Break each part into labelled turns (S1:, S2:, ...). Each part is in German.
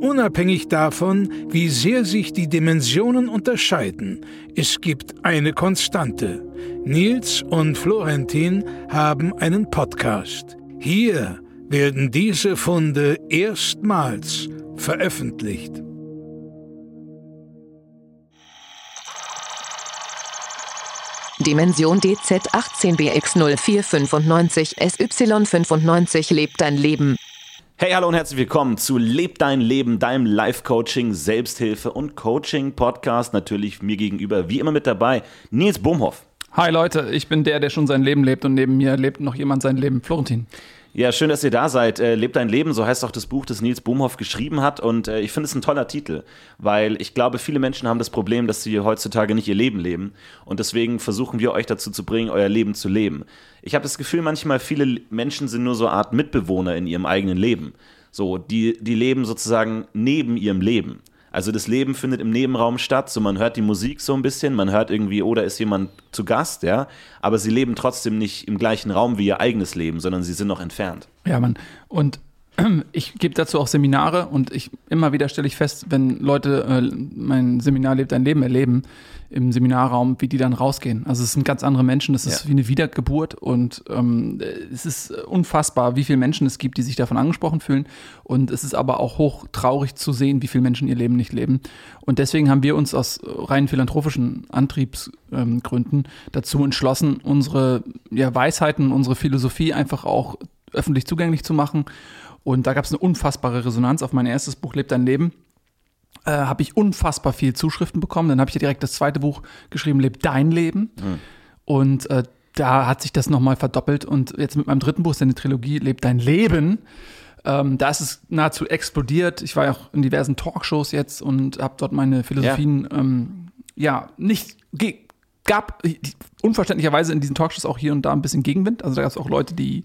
S1: Unabhängig davon, wie sehr sich die Dimensionen unterscheiden, es gibt eine Konstante. Nils und Florentin haben einen Podcast. Hier werden diese Funde erstmals veröffentlicht.
S2: Dimension DZ 18BX0495 SY95 lebt dein Leben.
S3: Hey, hallo und herzlich willkommen zu Leb dein Leben, deinem Life-Coaching, Selbsthilfe und Coaching-Podcast. Natürlich mir gegenüber, wie immer mit dabei, Nils Bohmhoff.
S4: Hi Leute, ich bin der, der schon sein Leben lebt und neben mir lebt noch jemand sein Leben, Florentin.
S3: Ja, schön, dass ihr da seid. Äh, Lebt dein Leben, so heißt auch das Buch, das Nils Bohmhoff geschrieben hat. Und äh, ich finde es ein toller Titel, weil ich glaube, viele Menschen haben das Problem, dass sie heutzutage nicht ihr Leben leben. Und deswegen versuchen wir euch dazu zu bringen, euer Leben zu leben. Ich habe das Gefühl, manchmal viele Menschen sind nur so eine Art Mitbewohner in ihrem eigenen Leben. So, die, die leben sozusagen neben ihrem Leben. Also das Leben findet im Nebenraum statt, so man hört die Musik so ein bisschen, man hört irgendwie, oh, da ist jemand zu Gast, ja, aber sie leben trotzdem nicht im gleichen Raum wie ihr eigenes Leben, sondern sie sind noch entfernt.
S4: Ja, Mann. Und ich gebe dazu auch Seminare und ich immer wieder stelle ich fest, wenn Leute äh, mein Seminar lebt ein Leben erleben im Seminarraum, wie die dann rausgehen. Also es sind ganz andere Menschen, das ist ja. wie eine Wiedergeburt und ähm, es ist unfassbar, wie viele Menschen es gibt, die sich davon angesprochen fühlen und es ist aber auch hoch traurig zu sehen, wie viele Menschen ihr Leben nicht leben. Und deswegen haben wir uns aus rein philanthropischen Antriebsgründen ähm, dazu entschlossen, unsere ja, Weisheiten, unsere Philosophie einfach auch öffentlich zugänglich zu machen und da gab es eine unfassbare Resonanz auf mein erstes Buch Lebt dein Leben. Äh, habe ich unfassbar viel Zuschriften bekommen. Dann habe ich ja direkt das zweite Buch geschrieben, Lebt dein Leben. Mhm. Und äh, da hat sich das nochmal verdoppelt. Und jetzt mit meinem dritten Buch ist eine Trilogie, Lebt dein Leben. Ähm, da ist es nahezu explodiert. Ich war ja auch in diversen Talkshows jetzt und habe dort meine Philosophien, ja, ähm, ja nicht gab unverständlicherweise in diesen Talkshows auch hier und da ein bisschen Gegenwind. Also da gab es auch Leute, die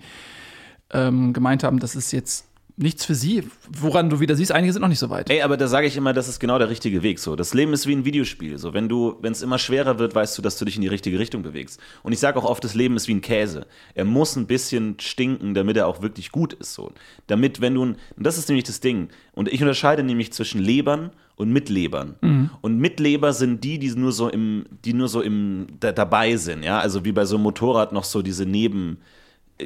S4: ähm, gemeint haben, das ist jetzt nichts für sie. Woran du wieder siehst, einige sind noch nicht so weit.
S3: Ey, aber da sage ich immer, das ist genau der richtige Weg. So, das Leben ist wie ein Videospiel. So, wenn du, wenn es immer schwerer wird, weißt du, dass du dich in die richtige Richtung bewegst. Und ich sage auch oft, das Leben ist wie ein Käse. Er muss ein bisschen stinken, damit er auch wirklich gut ist. So, damit, wenn du, und das ist nämlich das Ding. Und ich unterscheide nämlich zwischen Lebern und Mitlebern. Mhm. Und Mitleber sind die, die nur so im, die nur so im da, dabei sind. Ja, also wie bei so einem Motorrad noch so diese Neben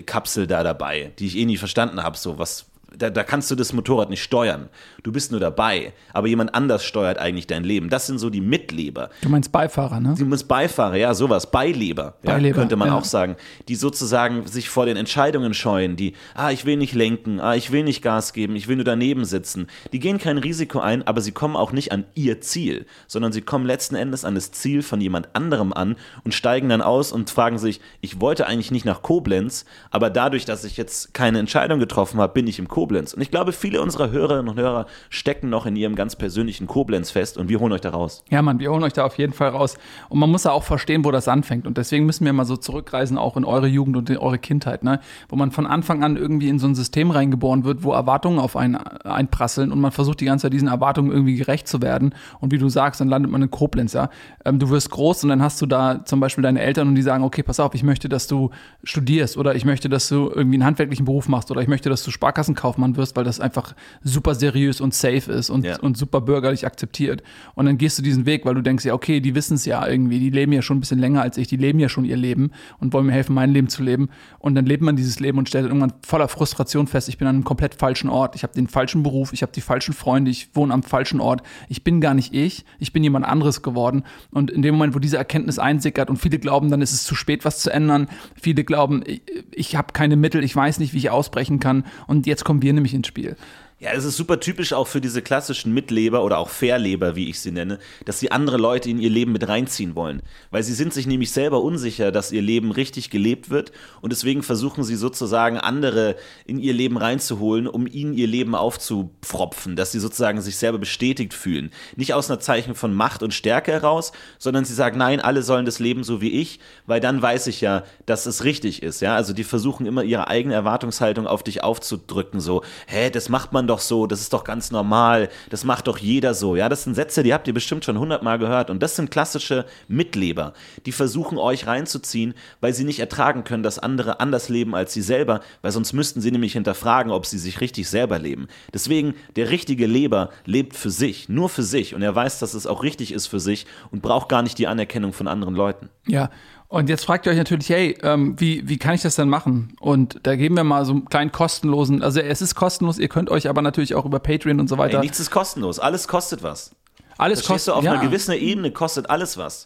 S3: Kapsel da dabei, die ich eh nie verstanden habe, so was da, da, kannst du das Motorrad nicht steuern. Du bist nur dabei, aber jemand anders steuert eigentlich dein Leben. Das sind so die Mitleber.
S4: Du meinst Beifahrer, ne?
S3: Du meinst Beifahrer, ja, sowas. Beileber, Beileber ja, könnte man ja. auch sagen. Die sozusagen sich vor den Entscheidungen scheuen, die, ah, ich will nicht lenken, ah, ich will nicht Gas geben, ich will nur daneben sitzen. Die gehen kein Risiko ein, aber sie kommen auch nicht an ihr Ziel, sondern sie kommen letzten Endes an das Ziel von jemand anderem an und steigen dann aus und fragen sich, ich wollte eigentlich nicht nach Koblenz, aber dadurch, dass ich jetzt keine Entscheidung getroffen habe, bin ich im Koblenz Koblenz. Und ich glaube, viele unserer Hörerinnen und Hörer stecken noch in ihrem ganz persönlichen Koblenz fest und wir holen euch da raus.
S4: Ja, Mann, wir holen euch da auf jeden Fall raus. Und man muss ja auch verstehen, wo das anfängt. Und deswegen müssen wir mal so zurückreisen, auch in eure Jugend und in eure Kindheit, ne? wo man von Anfang an irgendwie in so ein System reingeboren wird, wo Erwartungen auf einen einprasseln und man versucht die ganze Zeit diesen Erwartungen irgendwie gerecht zu werden. Und wie du sagst, dann landet man in Koblenz, ja. Ähm, du wirst groß und dann hast du da zum Beispiel deine Eltern und die sagen, okay, pass auf, ich möchte, dass du studierst oder ich möchte, dass du irgendwie einen handwerklichen Beruf machst oder ich möchte, dass du Sparkassen kaufst Kaufmann wirst, weil das einfach super seriös und safe ist und, ja. und super bürgerlich akzeptiert. Und dann gehst du diesen Weg, weil du denkst ja, okay, die wissen es ja irgendwie, die leben ja schon ein bisschen länger als ich, die leben ja schon ihr Leben und wollen mir helfen, mein Leben zu leben. Und dann lebt man dieses Leben und stellt irgendwann voller Frustration fest, ich bin an einem komplett falschen Ort, ich habe den falschen Beruf, ich habe die falschen Freunde, ich wohne am falschen Ort, ich bin gar nicht ich, ich bin jemand anderes geworden. Und in dem Moment, wo diese Erkenntnis einsickert und viele glauben, dann ist es zu spät, was zu ändern, viele glauben, ich, ich habe keine Mittel, ich weiß nicht, wie ich ausbrechen kann und jetzt kommen wir nämlich ins Spiel.
S3: Ja, es ist super typisch auch für diese klassischen Mitleber oder auch Verleber, wie ich sie nenne, dass sie andere Leute in ihr Leben mit reinziehen wollen. Weil sie sind sich nämlich selber unsicher, dass ihr Leben richtig gelebt wird und deswegen versuchen sie sozusagen andere in ihr Leben reinzuholen, um ihnen ihr Leben aufzupfropfen, dass sie sozusagen sich selber bestätigt fühlen. Nicht aus einer Zeichen von Macht und Stärke heraus, sondern sie sagen, nein, alle sollen das leben so wie ich, weil dann weiß ich ja, dass es richtig ist. Ja, also die versuchen immer ihre eigene Erwartungshaltung auf dich aufzudrücken, so, hä, das macht man doch so, das ist doch ganz normal, das macht doch jeder so. Ja, das sind Sätze, die habt ihr bestimmt schon hundertmal gehört. Und das sind klassische Mitleber, die versuchen euch reinzuziehen, weil sie nicht ertragen können, dass andere anders leben als sie selber, weil sonst müssten sie nämlich hinterfragen, ob sie sich richtig selber leben. Deswegen, der richtige Leber lebt für sich, nur für sich. Und er weiß, dass es auch richtig ist für sich und braucht gar nicht die Anerkennung von anderen Leuten.
S4: Ja, und jetzt fragt ihr euch natürlich, hey, ähm, wie, wie kann ich das denn machen? Und da geben wir mal so einen kleinen kostenlosen, also es ist kostenlos, ihr könnt euch aber natürlich auch über Patreon und so weiter.
S3: Ey, nichts ist kostenlos, alles kostet was.
S4: alles kostet
S3: auf
S4: ja.
S3: einer gewissen Ebene kostet alles was.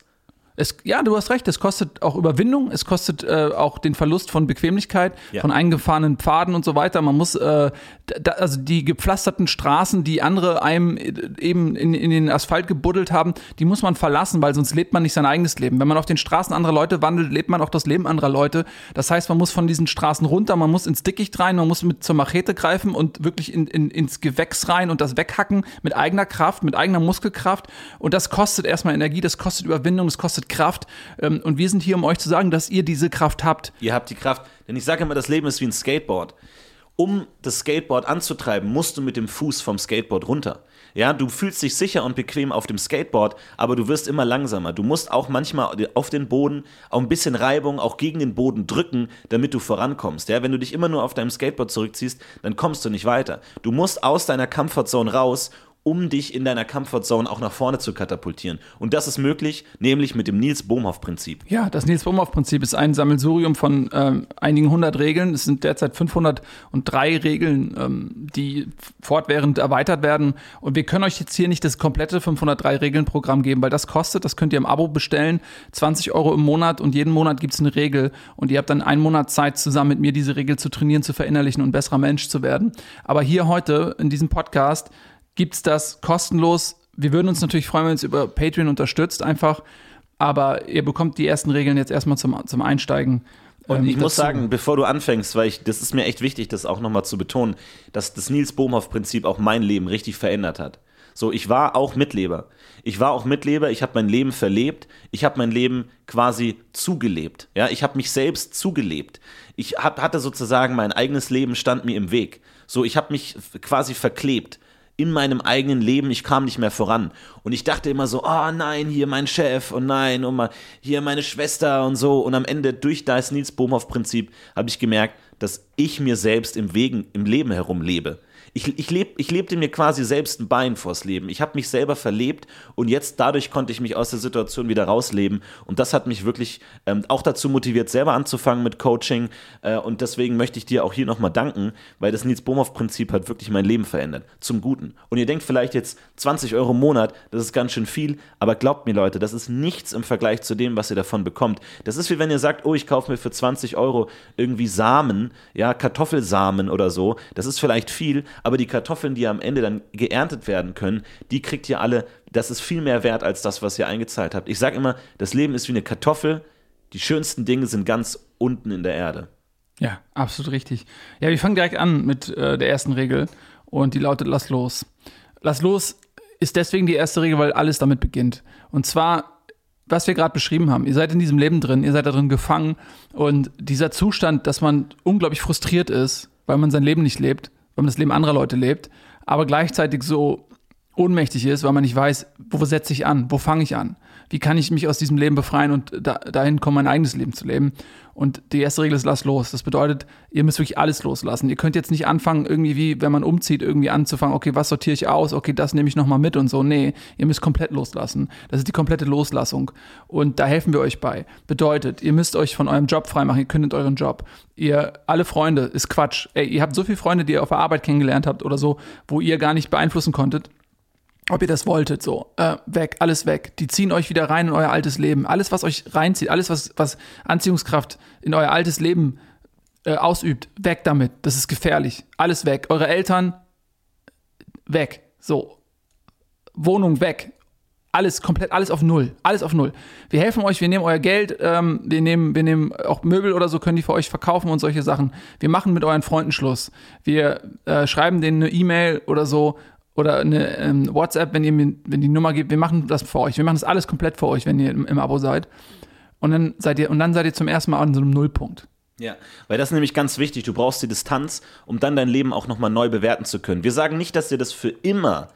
S4: Es, ja, du hast recht, es kostet auch Überwindung, es kostet äh, auch den Verlust von Bequemlichkeit,
S3: Ja.
S4: von eingefahrenen Pfaden und so weiter. Man muss, äh, da, also die gepflasterten Straßen, die andere einem äh, eben in, in den Asphalt gebuddelt haben, die muss man verlassen, weil sonst lebt man nicht sein eigenes Leben. Wenn man auf den Straßen anderer Leute wandelt, lebt man auch das Leben anderer Leute. Das heißt, man muss von diesen Straßen runter, man muss ins Dickicht rein, man muss mit zur Machete greifen und wirklich in, in, ins Gewächs rein und das weghacken mit eigener Kraft, mit eigener Muskelkraft. Und das kostet erstmal Energie, das kostet Überwindung, das kostet Kraft. Ähm, Und wir sind hier, um euch zu sagen, dass ihr diese Kraft habt.
S3: Ihr habt die Kraft. Denn ich sage immer, das Leben ist wie ein Skateboard. Um das Skateboard anzutreiben, musst du mit dem Fuß vom Skateboard runter. Ja, du fühlst dich sicher und bequem auf dem Skateboard, aber du wirst immer langsamer. Du musst auch manchmal auf den Boden auch ein bisschen Reibung auch gegen den Boden drücken, damit du vorankommst. Ja, wenn du dich immer nur auf deinem Skateboard zurückziehst, dann kommst du nicht weiter. Du musst aus deiner Comfortzone raus, um dich in deiner Comfortzone auch nach vorne zu katapultieren. Und das ist möglich, nämlich mit dem Nils Bohmhoff-Prinzip.
S4: Ja, das Nils Bohmhoff-Prinzip ist ein Sammelsurium von ähm, einigen hundert Regeln. Es sind derzeit 503 Regeln, ähm, die fortwährend erweitert werden. Und wir können euch jetzt hier nicht das komplette 503 Regeln-Programm geben, weil das kostet, das könnt ihr im Abo bestellen, 20 Euro im Monat und jeden Monat gibt es eine Regel. Und ihr habt dann einen Monat Zeit, zusammen mit mir diese Regel zu trainieren, zu verinnerlichen und besserer Mensch zu werden. Aber hier heute in diesem Podcast gibt's das kostenlos. Wir würden uns natürlich freuen, wenn ihr uns über Patreon unterstützt, einfach. Aber ihr bekommt die ersten Regeln jetzt erstmal zum, zum Einsteigen.
S3: Und
S4: ähm,
S3: ich muss sagen, bevor du anfängst, weil ich, das ist mir echt wichtig, das auch nochmal zu betonen, dass das Nils Bohmhoff-Prinzip auch mein Leben richtig verändert hat. So, ich war auch Mitleber. Ich war auch Mitleber, ich habe mein Leben verlebt, ich habe mein Leben quasi zugelebt. Ja, ich habe mich selbst zugelebt. Ich hab, hatte sozusagen mein eigenes Leben stand mir im Weg. So, ich habe mich quasi verklebt in meinem eigenen Leben, ich kam nicht mehr voran. Und ich dachte immer so, oh nein, hier mein Chef und nein, und hier meine Schwester und so. Und am Ende durch das Nils Bohmhoff-Prinzip habe ich gemerkt, dass ich mir selbst im, Wegen, im Leben herumlebe. Ich, ich, leb, ich lebte mir quasi selbst ein Bein vors Leben. Ich habe mich selber verlebt und jetzt dadurch konnte ich mich aus der Situation wieder rausleben. Und das hat mich wirklich ähm, auch dazu motiviert, selber anzufangen mit Coaching. Äh, und deswegen möchte ich dir auch hier nochmal danken, weil das Nils Bohmhoff-Prinzip hat wirklich mein Leben verändert. Zum Guten. Und ihr denkt vielleicht jetzt 20 Euro im Monat, das ist ganz schön viel. Aber glaubt mir, Leute, das ist nichts im Vergleich zu dem, was ihr davon bekommt. Das ist wie wenn ihr sagt, oh, ich kaufe mir für 20 Euro irgendwie Samen, ja, Kartoffelsamen oder so. Das ist vielleicht viel, aber die Kartoffeln, die am Ende dann geerntet werden können, die kriegt ihr alle, das ist viel mehr wert als das, was ihr eingezahlt habt. Ich sage immer, das Leben ist wie eine Kartoffel, die schönsten Dinge sind ganz unten in der Erde.
S4: Ja, absolut richtig. Ja, wir fangen direkt an mit äh, der ersten Regel und die lautet Lass los. Lass los ist deswegen die erste Regel, weil alles damit beginnt. Und zwar, was wir gerade beschrieben haben. Ihr seid in diesem Leben drin, ihr seid da drin gefangen und dieser Zustand, dass man unglaublich frustriert ist, weil man sein Leben nicht lebt, weil man das Leben anderer Leute lebt, aber gleichzeitig so ohnmächtig ist, weil man nicht weiß, wo setze ich an, wo fange ich an, wie kann ich mich aus diesem Leben befreien und da, dahin kommen, mein eigenes Leben zu leben. Und die erste Regel ist, lass los. Das bedeutet, ihr müsst wirklich alles loslassen. Ihr könnt jetzt nicht anfangen, irgendwie wie, wenn man umzieht, irgendwie anzufangen, okay, was sortiere ich aus, okay, das nehme ich nochmal mit und so. Nee, ihr müsst komplett loslassen. Das ist die komplette Loslassung. Und da helfen wir euch bei. Bedeutet, ihr müsst euch von eurem Job freimachen, ihr kündet euren Job. Ihr, alle Freunde, ist Quatsch. Ey, ihr habt so viele Freunde, die ihr auf der Arbeit kennengelernt habt oder so, wo ihr gar nicht beeinflussen konntet ob ihr das wolltet, so, äh, weg, alles weg. Die ziehen euch wieder rein in euer altes Leben. Alles, was euch reinzieht, alles, was, was Anziehungskraft in euer altes Leben äh, ausübt, weg damit. Das ist gefährlich. Alles weg. Eure Eltern, weg. So, Wohnung weg. Alles komplett, alles auf Null. Alles auf Null. Wir helfen euch, wir nehmen euer Geld, ähm, wir, nehmen, wir nehmen auch Möbel oder so, können die für euch verkaufen und solche Sachen. Wir machen mit euren Freunden Schluss. Wir äh, schreiben denen eine E-Mail oder so oder eine ähm, WhatsApp, wenn ihr mir wenn die Nummer gebt. Wir machen das für euch. Wir machen das alles komplett für euch, wenn ihr im, im Abo seid. Und dann seid ihr, und dann seid ihr zum ersten Mal an so einem Nullpunkt.
S3: Ja, weil das ist nämlich ganz wichtig. Du brauchst die Distanz, um dann dein Leben auch nochmal neu bewerten zu können. Wir sagen nicht, dass ihr das für immer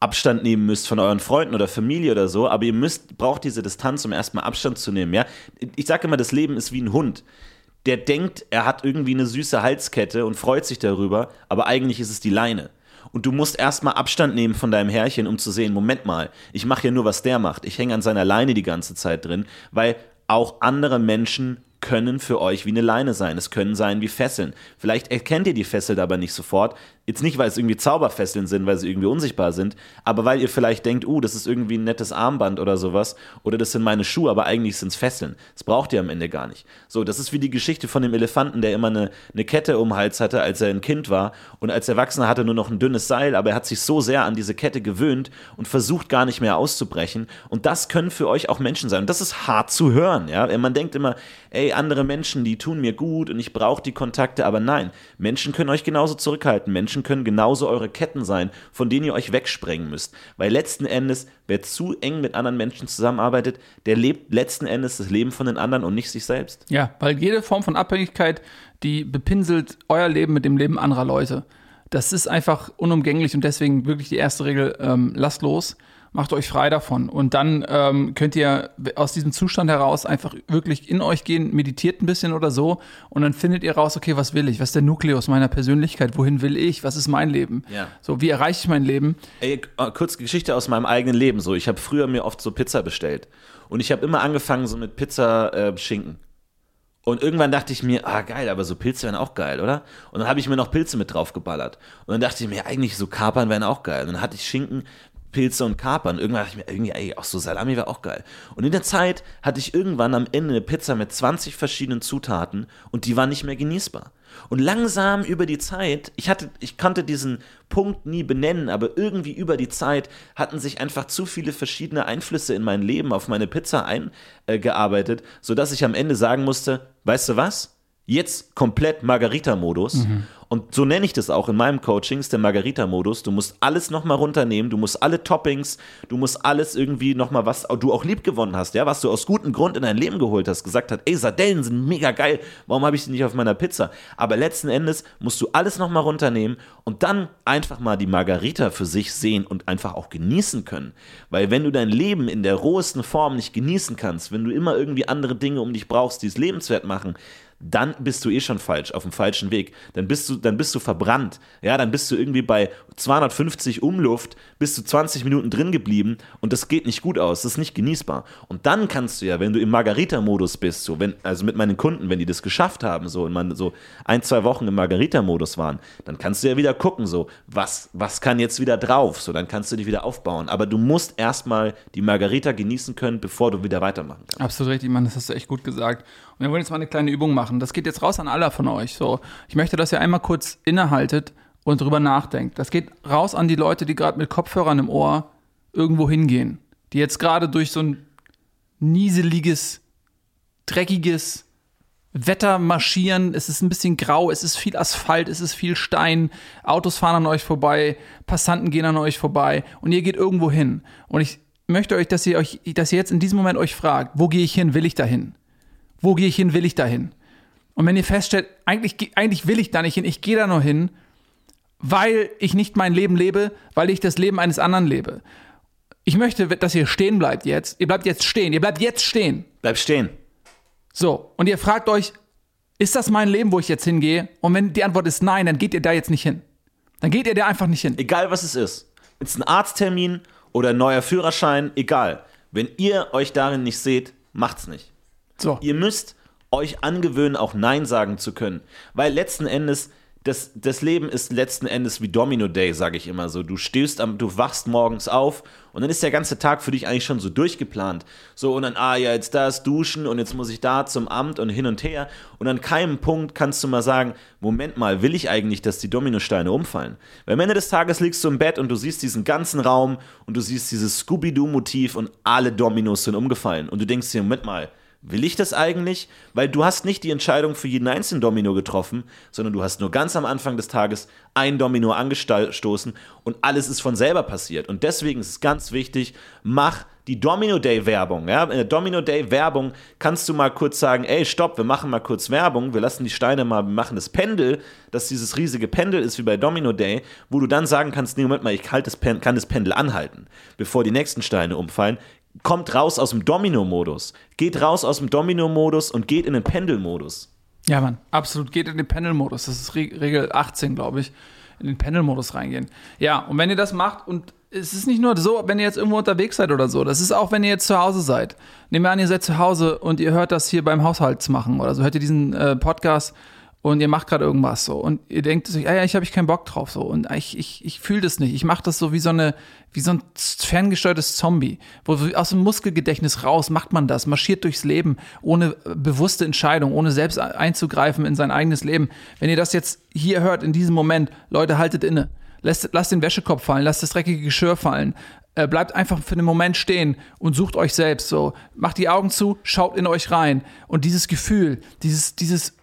S3: Abstand nehmen müsst von euren Freunden oder Familie oder so, aber ihr müsst, braucht diese Distanz, um erstmal Abstand zu nehmen, ja. Ich sage immer, das Leben ist wie ein Hund. Der denkt, er hat irgendwie eine süße Halskette und freut sich darüber, aber eigentlich ist es die Leine. Und du musst erstmal Abstand nehmen von deinem Herrchen, um zu sehen, Moment mal, ich mache ja nur, was der macht. Ich hänge an seiner Leine die ganze Zeit drin, weil auch andere Menschen können für euch wie eine Leine sein. Es können sein wie Fesseln. Vielleicht erkennt ihr die Fessel aber nicht sofort. Jetzt nicht, weil es irgendwie Zauberfesseln sind, weil sie irgendwie unsichtbar sind, aber weil ihr vielleicht denkt, uh, das ist irgendwie ein nettes Armband oder sowas oder das sind meine Schuhe, aber eigentlich sind es Fesseln. Das braucht ihr am Ende gar nicht. So, das ist wie die Geschichte von dem Elefanten, der immer eine, eine Kette um den Hals hatte, als er ein Kind war und als Erwachsener hatte nur noch ein dünnes Seil, aber er hat sich so sehr an diese Kette gewöhnt und versucht gar nicht mehr auszubrechen und das können für euch auch Menschen sein und das ist hart zu hören, ja. Man denkt immer, ey, andere Menschen, die tun mir gut und ich brauche die Kontakte, aber nein, Menschen können euch genauso zurückhalten. Menschen Menschen können genauso eure Ketten sein, von denen ihr euch wegsprengen müsst. Weil letzten Endes, wer zu eng mit anderen Menschen zusammenarbeitet, der lebt letzten Endes das Leben von den anderen und nicht sich selbst.
S4: Ja, weil jede Form von Abhängigkeit, die bepinselt euer Leben mit dem Leben anderer Leute. Das ist einfach unumgänglich und deswegen wirklich die erste Regel, ähm, lasst los macht euch frei davon. Und dann ähm, könnt ihr aus diesem Zustand heraus einfach wirklich in euch gehen, meditiert ein bisschen oder so und dann findet ihr raus, okay, was will ich? Was ist der Nukleus meiner Persönlichkeit? Wohin will ich? Was ist mein Leben?
S3: Ja.
S4: So, wie erreiche ich mein Leben?
S3: Ey, äh, kurz Geschichte aus meinem eigenen Leben. So, ich habe früher mir oft so Pizza bestellt und ich habe immer angefangen so mit Pizza äh, Schinken. Und irgendwann dachte ich mir, ah geil, aber so Pilze wären auch geil, oder? Und dann habe ich mir noch Pilze mit drauf geballert. Und dann dachte ich mir, eigentlich so Kapern wären auch geil. Und dann hatte ich Schinken Pilze und Kapern. Irgendwann dachte ich mir, irgendwie, ey, auch so Salami wäre auch geil. Und in der Zeit hatte ich irgendwann am Ende eine Pizza mit 20 verschiedenen Zutaten und die war nicht mehr genießbar. Und langsam über die Zeit, ich hatte, ich konnte diesen Punkt nie benennen, aber irgendwie über die Zeit hatten sich einfach zu viele verschiedene Einflüsse in mein Leben auf meine Pizza eingearbeitet, äh, sodass ich am Ende sagen musste, weißt du was? Jetzt komplett Margarita-Modus. Mhm. Und so nenne ich das auch in meinem Coaching, ist der Margarita-Modus. Du musst alles nochmal runternehmen, du musst alle Toppings, du musst alles irgendwie nochmal, was du auch lieb gewonnen hast, ja, was du aus gutem Grund in dein Leben geholt hast, gesagt hast, ey, Sardellen sind mega geil, warum habe ich die nicht auf meiner Pizza? Aber letzten Endes musst du alles nochmal runternehmen und dann einfach mal die Margarita für sich sehen und einfach auch genießen können. Weil wenn du dein Leben in der rohesten Form nicht genießen kannst, wenn du immer irgendwie andere Dinge um dich brauchst, die es lebenswert machen, dann bist du eh schon falsch, auf dem falschen Weg. Dann bist du, dann bist du verbrannt. Ja, dann bist du irgendwie bei 250 Umluft, bist du 20 Minuten drin geblieben und das geht nicht gut aus, das ist nicht genießbar. Und dann kannst du ja, wenn du im Margarita-Modus bist, so, wenn, also mit meinen Kunden, wenn die das geschafft haben, so, und so ein, zwei Wochen im Margarita-Modus waren, dann kannst du ja wieder gucken, so, was, was kann jetzt wieder drauf, so, dann kannst du dich wieder aufbauen. Aber du musst erstmal die Margarita genießen können, bevor du wieder weitermachen kannst.
S4: Absolut richtig, Mann, das hast du echt gut gesagt. Und wir wollen jetzt mal eine kleine Übung machen. Das geht jetzt raus an alle von euch. So, ich möchte, dass ihr einmal kurz innehaltet und drüber nachdenkt. Das geht raus an die Leute, die gerade mit Kopfhörern im Ohr irgendwo hingehen. Die jetzt gerade durch so ein nieseliges, dreckiges Wetter marschieren. Es ist ein bisschen grau, es ist viel Asphalt, es ist viel Stein. Autos fahren an euch vorbei, Passanten gehen an euch vorbei und ihr geht irgendwo hin. Und ich möchte euch, dass ihr euch, dass ihr jetzt in diesem Moment euch fragt, wo gehe ich hin, will ich dahin? Wo gehe ich hin, will ich dahin? Und wenn ihr feststellt, eigentlich, eigentlich will ich da nicht hin, ich gehe da nur hin, weil ich nicht mein Leben lebe, weil ich das Leben eines anderen lebe. Ich möchte, dass ihr stehen bleibt jetzt. Ihr bleibt jetzt stehen. Ihr bleibt jetzt stehen.
S3: Bleib stehen.
S4: So, und ihr fragt euch, ist das mein Leben, wo ich jetzt hingehe? Und wenn die Antwort ist nein, dann geht ihr da jetzt nicht hin. Dann geht ihr da einfach nicht hin.
S3: Egal was es ist. Ist ein Arzttermin oder ein neuer Führerschein, egal. Wenn ihr euch darin nicht seht, macht's nicht.
S4: So.
S3: Ihr müsst euch angewöhnen, auch Nein sagen zu können. Weil letzten Endes das, das Leben ist letzten Endes wie Domino Day, sage ich immer so. Du stehst am, du wachst morgens auf und dann ist der ganze Tag für dich eigentlich schon so durchgeplant. So und dann, ah ja, jetzt das, duschen und jetzt muss ich da zum Amt und hin und her. Und an keinem Punkt kannst du mal sagen, Moment mal, will ich eigentlich, dass die Dominosteine umfallen? Weil am Ende des Tages liegst du im Bett und du siehst diesen ganzen Raum und du siehst dieses Scooby-Doo-Motiv und alle Dominos sind umgefallen. Und du denkst dir, Moment mal, Will ich das eigentlich? Weil du hast nicht die Entscheidung für jeden einzelnen Domino getroffen, sondern du hast nur ganz am Anfang des Tages ein Domino angestoßen und alles ist von selber passiert. Und deswegen ist es ganz wichtig, mach die Domino Day Werbung. Ja? In der Domino Day Werbung kannst du mal kurz sagen, ey, stopp, wir machen mal kurz Werbung, wir lassen die Steine mal, wir machen das Pendel, dass dieses riesige Pendel ist wie bei Domino Day, wo du dann sagen kannst, nee, Moment mal, ich halt das kann das Pendel anhalten, bevor die nächsten Steine umfallen kommt raus aus dem Domino-Modus. Geht raus aus dem Domino-Modus und geht in den Pendel-Modus.
S4: Ja, Mann, absolut. Geht in den Pendel-Modus. Das ist Regel 18, glaube ich. In den Pendel-Modus reingehen. Ja, und wenn ihr das macht und es ist nicht nur so, wenn ihr jetzt irgendwo unterwegs seid oder so. Das ist auch, wenn ihr jetzt zu Hause seid. Nehmen wir an, ihr seid zu Hause und ihr hört das hier beim Haushaltsmachen oder so. Hört ihr diesen äh, Podcast und ihr macht gerade irgendwas so und ihr denkt sich, ah ja, ich habe ich keinen Bock drauf so und ich ich ich fühle das nicht. Ich mache das so wie so eine wie so ein ferngesteuertes Zombie, wo aus dem Muskelgedächtnis raus macht man das, marschiert durchs Leben ohne bewusste Entscheidung, ohne selbst einzugreifen in sein eigenes Leben. Wenn ihr das jetzt hier hört in diesem Moment, Leute, haltet inne. Lasst, lasst den Wäschekorb fallen, lasst das dreckige Geschirr fallen, äh, bleibt einfach für einen Moment stehen und sucht euch selbst so. Macht die Augen zu, schaut in euch rein. Und dieses Gefühl, dieses, dieses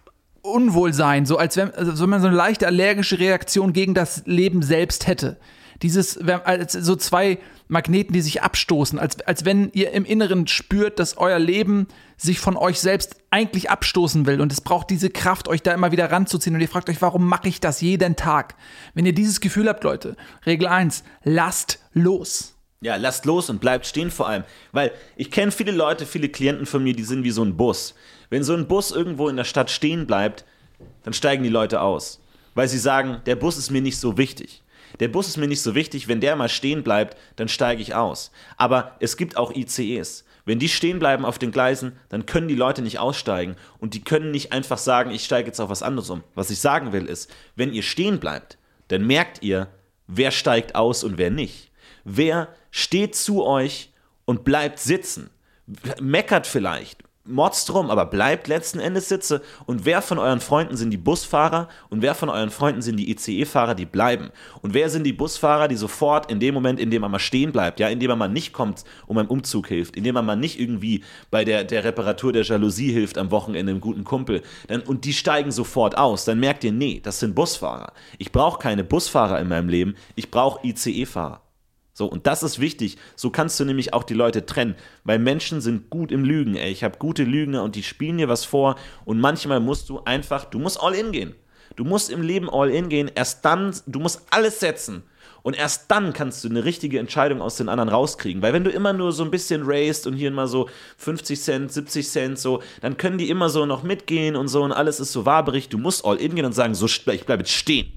S4: Unwohlsein, so als wenn, also wenn man so eine leichte allergische Reaktion gegen das Leben selbst hätte. Dieses, als so zwei Magneten, die sich abstoßen, als, als wenn ihr im Inneren spürt, dass euer Leben sich von euch selbst eigentlich abstoßen will und es braucht diese Kraft, euch da immer wieder ranzuziehen und ihr fragt euch, warum mache ich das jeden Tag? Wenn ihr dieses Gefühl habt, Leute, Regel 1, lasst los.
S3: Ja, lasst los und bleibt stehen vor allem. Weil ich kenne viele Leute, viele Klienten von mir, die sind wie so ein Bus. Wenn so ein Bus irgendwo in der Stadt stehen bleibt, dann steigen die Leute aus. Weil sie sagen, der Bus ist mir nicht so wichtig. Der Bus ist mir nicht so wichtig, wenn der mal stehen bleibt, dann steige ich aus. Aber es gibt auch ICEs. Wenn die stehen bleiben auf den Gleisen, dann können die Leute nicht aussteigen und die können nicht einfach sagen, ich steige jetzt auf was anderes um. Was ich sagen will ist, wenn ihr stehen bleibt, dann merkt ihr, wer steigt aus und wer nicht. Wer steht zu euch und bleibt sitzen, meckert vielleicht, motzt rum, aber bleibt letzten Endes sitze. Und wer von euren Freunden sind die Busfahrer und wer von euren Freunden sind die ICE-Fahrer, die bleiben? Und wer sind die Busfahrer, die sofort in dem Moment, in dem man mal stehen bleibt, ja, in dem man mal nicht kommt, um einem Umzug hilft, in dem man mal nicht irgendwie bei der, der Reparatur der Jalousie hilft am Wochenende einem guten Kumpel, dann, und die steigen sofort aus, dann merkt ihr, nee, das sind Busfahrer. Ich brauche keine Busfahrer in meinem Leben, ich brauche ICE-Fahrer. So, und das ist wichtig. So kannst du nämlich auch die Leute trennen. Weil Menschen sind gut im Lügen, ey. Ich habe gute Lügner und die spielen dir was vor. Und manchmal musst du einfach, du musst all in gehen. Du musst im Leben all in gehen. Erst dann, du musst alles setzen. Und erst dann kannst du eine richtige Entscheidung aus den anderen rauskriegen. Weil wenn du immer nur so ein bisschen raced und hier mal so 50 Cent, 70 Cent so, dann können die immer so noch mitgehen und so und alles ist so waberig. Du musst all in gehen und sagen, so, ich bleibe jetzt stehen.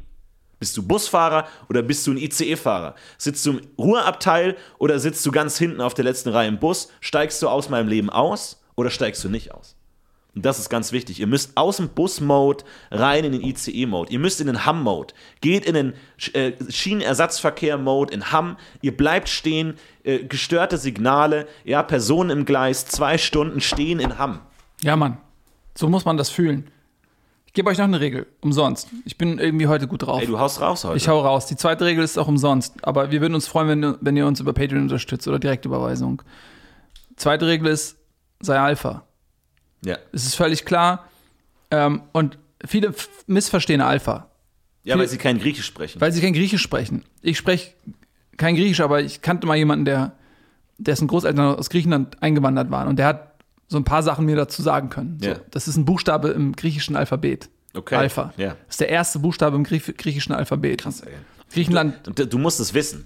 S3: Bist du Busfahrer oder bist du ein ICE-Fahrer? Sitzt du im Ruheabteil oder sitzt du ganz hinten auf der letzten Reihe im Bus? Steigst du aus meinem Leben aus oder steigst du nicht aus? Und das ist ganz wichtig. Ihr müsst aus dem Bus-Mode rein in den ICE-Mode. Ihr müsst in den Hamm-Mode. Geht in den äh, Schienenersatzverkehr-Mode in Hamm. Ihr bleibt stehen. Äh, gestörte Signale. Ja, Personen im Gleis. Zwei Stunden stehen in Hamm.
S4: Ja, Mann. So muss man das fühlen. Ich gebe euch noch eine Regel, umsonst. Ich bin irgendwie heute gut drauf.
S3: Ey, du haust raus heute.
S4: Ich hau raus. Die zweite Regel ist auch umsonst. Aber wir würden uns freuen, wenn, wenn ihr uns über Patreon unterstützt oder Direktüberweisung. Zweite Regel ist, sei Alpha.
S3: Ja.
S4: Es ist völlig klar. Ähm, und viele missverstehen Alpha.
S3: Ja, weil sie kein Griechisch sprechen.
S4: Weil sie kein Griechisch sprechen. Ich spreche kein Griechisch, aber ich kannte mal jemanden, der dessen Großeltern aus Griechenland eingewandert waren. Und der hat so ein paar Sachen mir dazu sagen können. So. Das ist ein Buchstabe im griechischen Alphabet.
S3: Okay.
S4: Alpha.
S3: Ja.
S4: Das ist der erste Buchstabe im Griech griechischen Alphabet.
S3: Krass, ey.
S4: Griechenland,
S3: Du, du musst es wissen.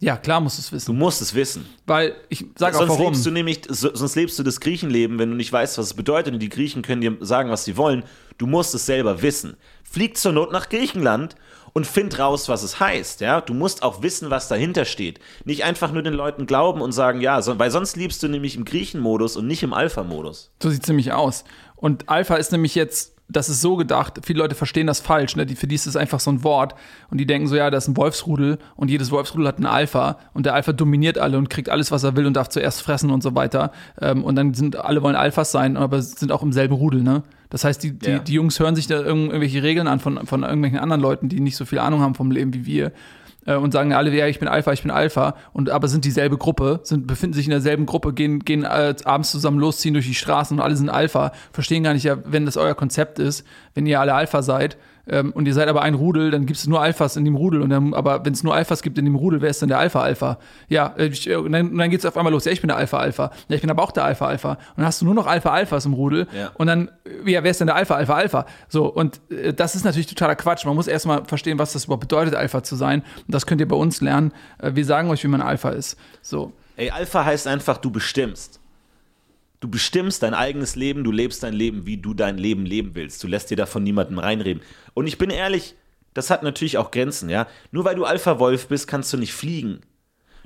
S4: ja klar musst du es
S3: Du
S4: wissen.
S3: musst es wissen.
S4: Weil ich sage auch
S3: Sonst
S4: warum.
S3: lebst du nämlich, so, sonst lebst du das Griechenleben, wenn du nicht weißt, was es bedeutet. Und die Griechen können dir sagen, was sie wollen. Du musst es selber wissen. Flieg zur Not nach Griechenland und find raus, was es heißt. Ja, du musst auch wissen, was dahinter steht. Nicht einfach nur den Leuten glauben und sagen, ja, so, weil sonst liebst du nämlich im Griechenmodus und nicht im Alpha-Modus.
S4: So sieht es nämlich aus. Und Alpha ist nämlich jetzt das ist so gedacht, viele Leute verstehen das falsch, ne? die, für die ist es einfach so ein Wort und die denken so, ja, das ist ein Wolfsrudel und jedes Wolfsrudel hat einen Alpha und der Alpha dominiert alle und kriegt alles, was er will und darf zuerst fressen und so weiter. Ähm, und dann sind alle wollen Alphas sein, aber sind auch im selben Rudel, ne? Das heißt, die, die,
S3: Ja.
S4: die Jungs hören sich da irgend, irgendwelche Regeln an von, von irgendwelchen anderen Leuten, die nicht so viel Ahnung haben vom Leben wie wir äh, und sagen alle, ja, ich bin Alpha, ich bin Alpha, und aber sind dieselbe Gruppe, sind, befinden sich in derselben Gruppe, gehen, gehen äh, abends zusammen los, ziehen durch die Straßen und alle sind Alpha, verstehen gar nicht, ja, wenn das euer Konzept ist, wenn ihr alle Alpha seid, ähm, und ihr seid aber ein Rudel, dann gibt es nur Alphas in dem Rudel. Und dann, aber wenn es nur Alphas gibt in dem Rudel, wer ist denn der Alpha-Alpha? Ja, äh, ich, äh, und dann, und dann geht es auf einmal los. Ja, ich bin der Alpha-Alpha. Ja, ich bin aber auch der Alpha-Alpha. Und dann hast du nur noch Alpha-Alphas im Rudel.
S3: Ja.
S4: Und dann, äh, ja, wer ist denn der Alpha-Alpha-Alpha? So, und äh, das ist natürlich totaler Quatsch. Man muss erstmal verstehen, was das überhaupt bedeutet, Alpha zu sein. Und das könnt ihr bei uns lernen. Äh, wir sagen euch, wie man Alpha ist. So.
S3: Ey, Alpha heißt einfach, du bestimmst. Du bestimmst dein eigenes Leben, du lebst dein Leben, wie du dein Leben leben willst. Du lässt dir davon niemandem reinreden. Und ich bin ehrlich, das hat natürlich auch Grenzen, ja. Nur weil du Alpha-Wolf bist, kannst du nicht fliegen.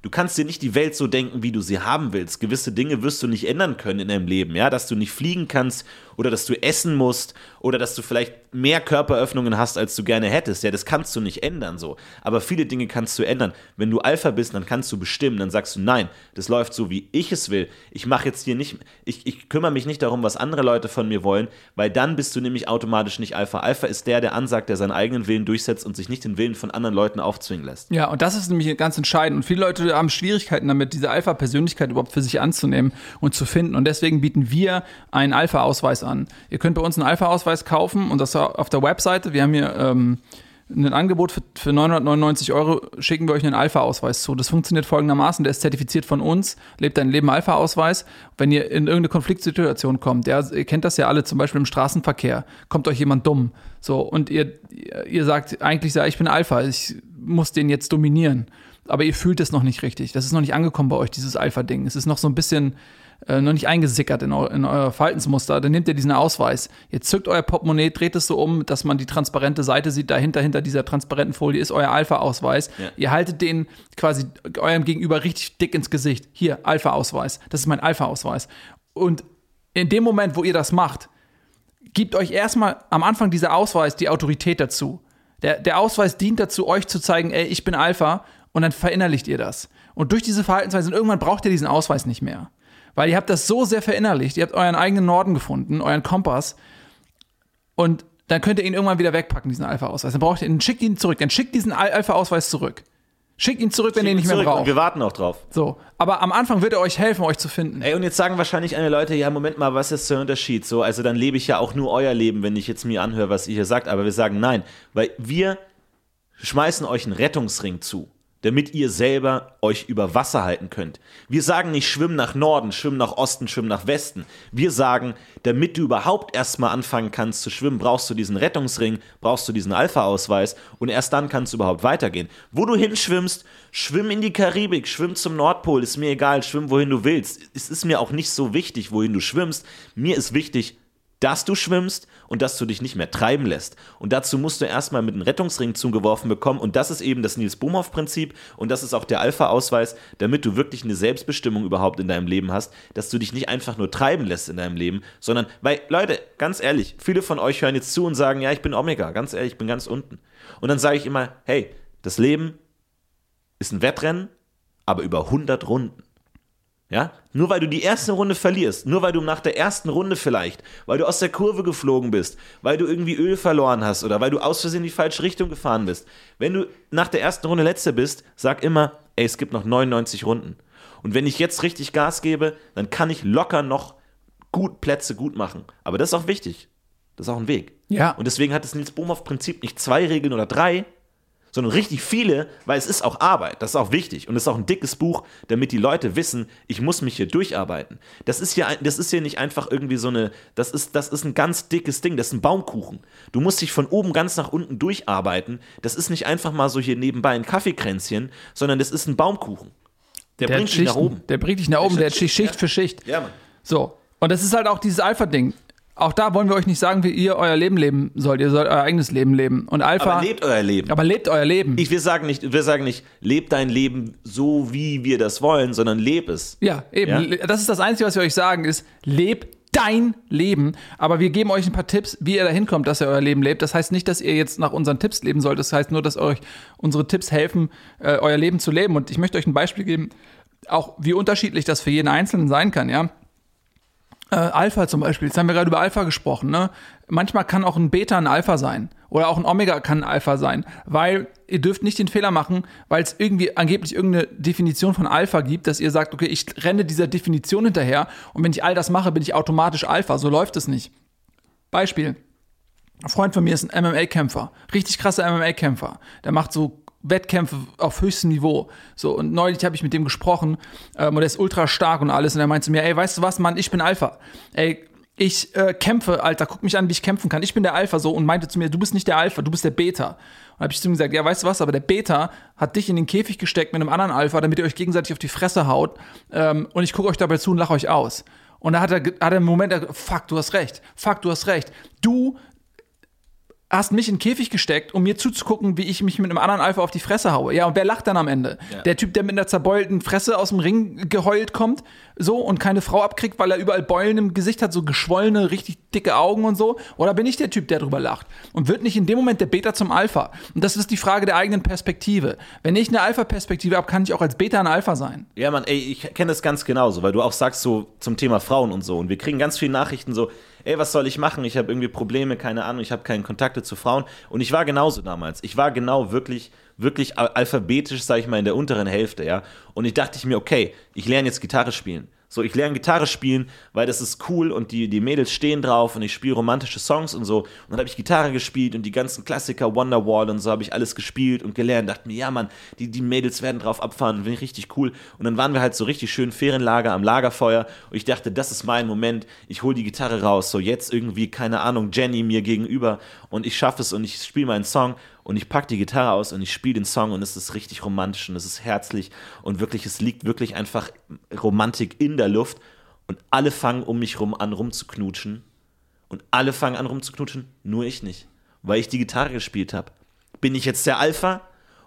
S3: Du kannst dir nicht die Welt so denken, wie du sie haben willst. Gewisse Dinge wirst du nicht ändern können in deinem Leben, ja, dass du nicht fliegen kannst oder dass du essen musst oder dass du vielleicht mehr Körperöffnungen hast, als du gerne hättest. Ja, das kannst du nicht ändern so. Aber viele Dinge kannst du ändern. Wenn du Alpha bist, dann kannst du bestimmen. Dann sagst du, nein, das läuft so, wie ich es will. Ich mache jetzt hier nicht, ich, ich kümmere mich nicht darum, was andere Leute von mir wollen, weil dann bist du nämlich automatisch nicht Alpha. Alpha ist der, der ansagt, der seinen eigenen Willen durchsetzt und sich nicht den Willen von anderen Leuten aufzwingen lässt.
S4: Ja, und das ist nämlich ganz entscheidend. Und viele Leute haben Schwierigkeiten damit, diese Alpha-Persönlichkeit überhaupt für sich anzunehmen und zu finden. Und deswegen bieten wir einen Alpha-Ausweis an. Ihr könnt bei uns einen Alpha-Ausweis kaufen und das auf der Webseite. Wir haben hier ähm, ein Angebot für, für 999 Euro, schicken wir euch einen Alpha-Ausweis zu. Das funktioniert folgendermaßen, der ist zertifiziert von uns, lebt dein Leben Alpha-Ausweis. Wenn ihr in irgendeine Konfliktsituation kommt, ja, ihr kennt das ja alle, zum Beispiel im Straßenverkehr, kommt euch jemand dumm, so, und ihr, ihr sagt eigentlich, ich bin Alpha, ich muss den jetzt dominieren. Aber ihr fühlt es noch nicht richtig. Das ist noch nicht angekommen bei euch, dieses Alpha-Ding. Es ist noch so ein bisschen äh, noch nicht eingesickert in, eu in euer Verhaltensmuster. Dann nehmt ihr diesen Ausweis. Ihr zückt euer Portemonnaie, dreht es so um, dass man die transparente Seite sieht. Dahinter, hinter dieser transparenten Folie ist euer Alpha-Ausweis.
S3: Ja.
S4: Ihr haltet den quasi eurem Gegenüber richtig dick ins Gesicht. Hier, Alpha-Ausweis. Das ist mein Alpha-Ausweis. Und in dem Moment, wo ihr das macht, gibt euch erstmal am Anfang dieser Ausweis die Autorität dazu. Der, der Ausweis dient dazu, euch zu zeigen, ey, ich bin Alpha und dann verinnerlicht ihr das. Und durch diese Verhaltensweise, und irgendwann braucht ihr diesen Ausweis nicht mehr. Weil ihr habt das so sehr verinnerlicht, ihr habt euren eigenen Norden gefunden, euren Kompass und dann könnt ihr ihn irgendwann wieder wegpacken, diesen Alpha-Ausweis. Dann braucht ihr ihn, schickt ihn zurück, dann schickt diesen Al- Alpha-Ausweis zurück. Schickt ihn zurück, wenn ihr ihn nicht mehr braucht.
S3: wir warten auch drauf.
S4: So, aber am Anfang wird er euch helfen, euch zu finden.
S3: Ey, und jetzt sagen wahrscheinlich eine Leute, ja, Moment mal, was ist der Unterschied? So, also dann lebe ich ja auch nur euer Leben, wenn ich jetzt mir anhöre, was ihr hier sagt. Aber wir sagen nein, weil wir schmeißen euch einen Rettungsring zu, damit ihr selber euch über Wasser halten könnt. Wir sagen nicht, schwimm nach Norden, schwimm nach Osten, schwimm nach Westen. Wir sagen, damit du überhaupt erstmal anfangen kannst zu schwimmen, brauchst du diesen Rettungsring, brauchst du diesen Alpha-Ausweis und erst dann kannst du überhaupt weitergehen. Wo du hinschwimmst, schwimm in die Karibik, schwimm zum Nordpol, ist mir egal, schwimm wohin du willst. Es ist mir auch nicht so wichtig, wohin du schwimmst. Mir ist wichtig, dass du schwimmst und dass du dich nicht mehr treiben lässt. Und dazu musst du erstmal mit einem Rettungsring zugeworfen bekommen. Und das ist eben das Nils Bohmhoff-Prinzip und das ist auch der Alpha-Ausweis, damit du wirklich eine Selbstbestimmung überhaupt in deinem Leben hast, dass du dich nicht einfach nur treiben lässt in deinem Leben, sondern, weil, Leute, ganz ehrlich, viele von euch hören jetzt zu und sagen, ja, ich bin Omega, ganz ehrlich, ich bin ganz unten. Und dann sage ich immer, hey, das Leben ist ein Wettrennen, aber über 100 Runden. Ja? Nur weil du die erste Runde verlierst, nur weil du nach der ersten Runde vielleicht, weil du aus der Kurve geflogen bist, weil du irgendwie Öl verloren hast oder weil du aus Versehen in die falsche Richtung gefahren bist. Wenn du nach der ersten Runde letzter bist, sag immer, ey, es gibt noch 99 Runden. Und wenn ich jetzt richtig Gas gebe, dann kann ich locker noch gut Plätze gut machen. Aber das ist auch wichtig. Das ist auch ein Weg.
S4: Ja.
S3: Und deswegen hat das Nils Bohmhoff-Prinzip nicht zwei Regeln oder drei, sondern richtig viele, weil es ist auch Arbeit. Das ist auch wichtig. Und es ist auch ein dickes Buch, damit die Leute wissen, ich muss mich hier durcharbeiten. Das ist hier, ein- das ist hier nicht einfach irgendwie so eine, das ist, das ist ein ganz dickes Ding, das ist ein Baumkuchen. Du musst dich von oben ganz nach unten durcharbeiten. Das ist nicht einfach mal so hier nebenbei ein Kaffeekränzchen, sondern das ist ein Baumkuchen. Der,
S4: der
S3: bringt dich nach oben.
S4: Der bringt dich nach oben, der hat
S3: Schicht,
S4: Schicht für Schicht.
S3: Ja, Mann.
S4: So. Und das ist halt auch dieses Alpha-Ding. Auch da wollen wir euch nicht sagen, wie ihr euer Leben leben sollt. Ihr sollt euer eigenes Leben leben. Und Alpha.
S3: Aber lebt euer Leben.
S4: aber lebt euer Leben.
S3: Ich, wir, sagen nicht, wir sagen nicht, lebt dein Leben so, wie wir das wollen, sondern leb es.
S4: ja, eben.
S3: Ja?
S4: Das ist das Einzige, was wir euch sagen, ist, lebt dein Leben. Aber wir geben euch ein paar Tipps, wie ihr da hinkommt, dass ihr euer Leben lebt. Das heißt nicht, dass ihr jetzt nach unseren Tipps leben sollt. Das heißt nur, dass euch unsere Tipps helfen, äh, euer Leben zu leben. Und ich möchte euch ein Beispiel geben, auch wie unterschiedlich das für jeden Einzelnen sein kann, ja. Äh, Alpha zum Beispiel, jetzt haben wir gerade über Alpha gesprochen, ne? Manchmal kann auch ein Beta ein Alpha sein. Oder auch ein Omega kann ein Alpha sein. Weil ihr dürft nicht den Fehler machen, weil es irgendwie angeblich irgendeine Definition von Alpha gibt, dass ihr sagt, okay, ich renne dieser Definition hinterher und wenn ich all das mache, bin ich automatisch Alpha. So läuft es nicht. Beispiel. Ein Freund von mir ist ein MMA-Kämpfer. Richtig krasser MMA-Kämpfer. Der macht so Wettkämpfe auf höchstem Niveau. So, und neulich habe ich mit dem gesprochen ähm, und er ist ultra stark und alles. Und er meinte zu mir, ey, weißt du was, Mann, ich bin Alpha. Ey, ich äh, kämpfe, Alter, guck mich an, wie ich kämpfen kann. Ich bin der Alpha so und meinte zu mir, du bist nicht der Alpha, du bist der Beta. Und habe ich zu ihm gesagt, ja, weißt du was, aber der Beta hat dich in den Käfig gesteckt mit einem anderen Alpha, damit ihr euch gegenseitig auf die Fresse haut. Ähm, und ich gucke euch dabei zu und lache euch aus. Und da hat er, hat er einen Moment, fuck, du hast recht, fuck, du hast recht. Du hast mich in den Käfig gesteckt, um mir zuzugucken, wie ich mich mit einem anderen Alpha auf die Fresse haue. Ja, und wer lacht dann am Ende? Ja. Der Typ, der mit einer zerbeulten Fresse aus dem Ring geheult kommt, so und keine Frau abkriegt, weil er überall Beulen im Gesicht hat, so geschwollene, richtig dicke Augen und so? Oder bin ich der Typ, der drüber lacht? Und wird nicht in dem Moment der Beta zum Alpha? Und das ist die Frage der eigenen Perspektive. Wenn ich eine Alpha-Perspektive habe, kann ich auch als Beta ein Alpha sein.
S3: Ja, Mann, ey, ich kenne das ganz genauso, weil du auch sagst so zum Thema Frauen und so. Und wir kriegen ganz viele Nachrichten so, ey, was soll ich machen? Ich habe irgendwie Probleme, keine Ahnung, ich habe keine Kontakte zu Frauen. Und ich war genauso damals. Ich war genau wirklich, wirklich alphabetisch, sag ich mal, in der unteren Hälfte, ja. Und ich dachte ich mir, okay, ich lerne jetzt Gitarre spielen. So, ich lerne Gitarre spielen, weil das ist cool und die, die Mädels stehen drauf und ich spiele romantische Songs und so. Und dann habe ich Gitarre gespielt und die ganzen Klassiker, Wonderwall und so habe ich alles gespielt und gelernt. Dachte mir, ja, Mann, die, die Mädels werden drauf abfahren, finde ich richtig cool. Und dann waren wir halt so richtig schön Ferienlager am Lagerfeuer und ich dachte, das ist mein Moment. Ich hole die Gitarre raus. So, jetzt irgendwie, keine Ahnung, Jenny mir gegenüber und ich schaffe es und ich spiele meinen Song und ich packe die Gitarre aus und ich spiele den Song und es ist richtig romantisch und es ist herzlich und wirklich, es liegt wirklich einfach Romantik in der Luft und alle fangen um mich rum an rumzuknutschen und alle fangen an rumzuknutschen, nur ich nicht, weil ich die Gitarre gespielt habe. Bin ich jetzt der Alpha?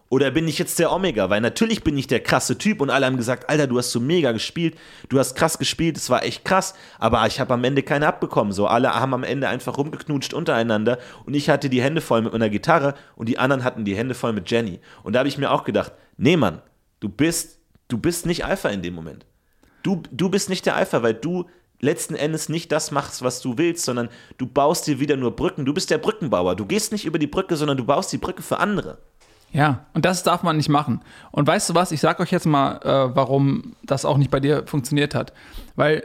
S3: Oder bin ich jetzt der Omega? Weil natürlich bin ich der krasse Typ und alle haben gesagt, Alter, du hast so mega gespielt, du hast krass gespielt, es war echt krass, aber ich habe am Ende keine abbekommen. So, alle haben am Ende einfach rumgeknutscht untereinander und ich hatte die Hände voll mit meiner Gitarre und die anderen hatten die Hände voll mit Jenny. Und da habe ich mir auch gedacht, nee, Mann, du bist, du bist nicht Alpha in dem Moment. Du, du bist nicht der Alpha, weil du letzten Endes nicht das machst, was du willst, sondern du baust dir wieder nur Brücken. Du bist der Brückenbauer. Du gehst nicht über die Brücke, sondern du baust die Brücke für andere.
S4: Ja, und das darf man nicht machen. Und weißt du was, ich sag euch jetzt mal, äh, warum das auch nicht bei dir funktioniert hat. Weil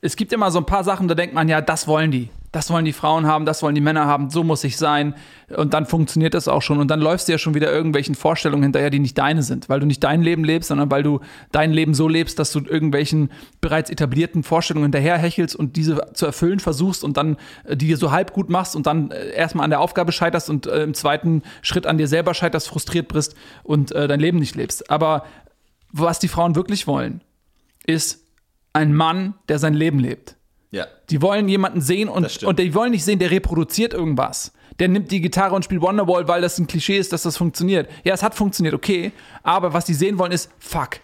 S4: es gibt immer so ein paar Sachen, da denkt man, ja, das wollen die das wollen die Frauen haben, das wollen die Männer haben, so muss ich sein. Und dann funktioniert das auch schon. Und dann läufst du ja schon wieder irgendwelchen Vorstellungen hinterher, die nicht deine sind, weil du nicht dein Leben lebst, sondern weil du dein Leben so lebst, dass du irgendwelchen bereits etablierten Vorstellungen hinterher hechelst und diese zu erfüllen versuchst und dann äh, die dir so halb gut machst und dann äh, erstmal an der Aufgabe scheiterst und äh, im zweiten Schritt an dir selber scheiterst, frustriert bist und äh, dein Leben nicht lebst. Aber was die Frauen wirklich wollen, ist ein Mann, der sein Leben lebt
S3: ja.
S4: Die wollen jemanden sehen und, und die wollen nicht sehen, der reproduziert irgendwas. Der nimmt die Gitarre und spielt Wonderwall, weil das ein Klischee ist, dass das funktioniert. Ja, es hat funktioniert, okay. Aber was die sehen wollen ist, fuck,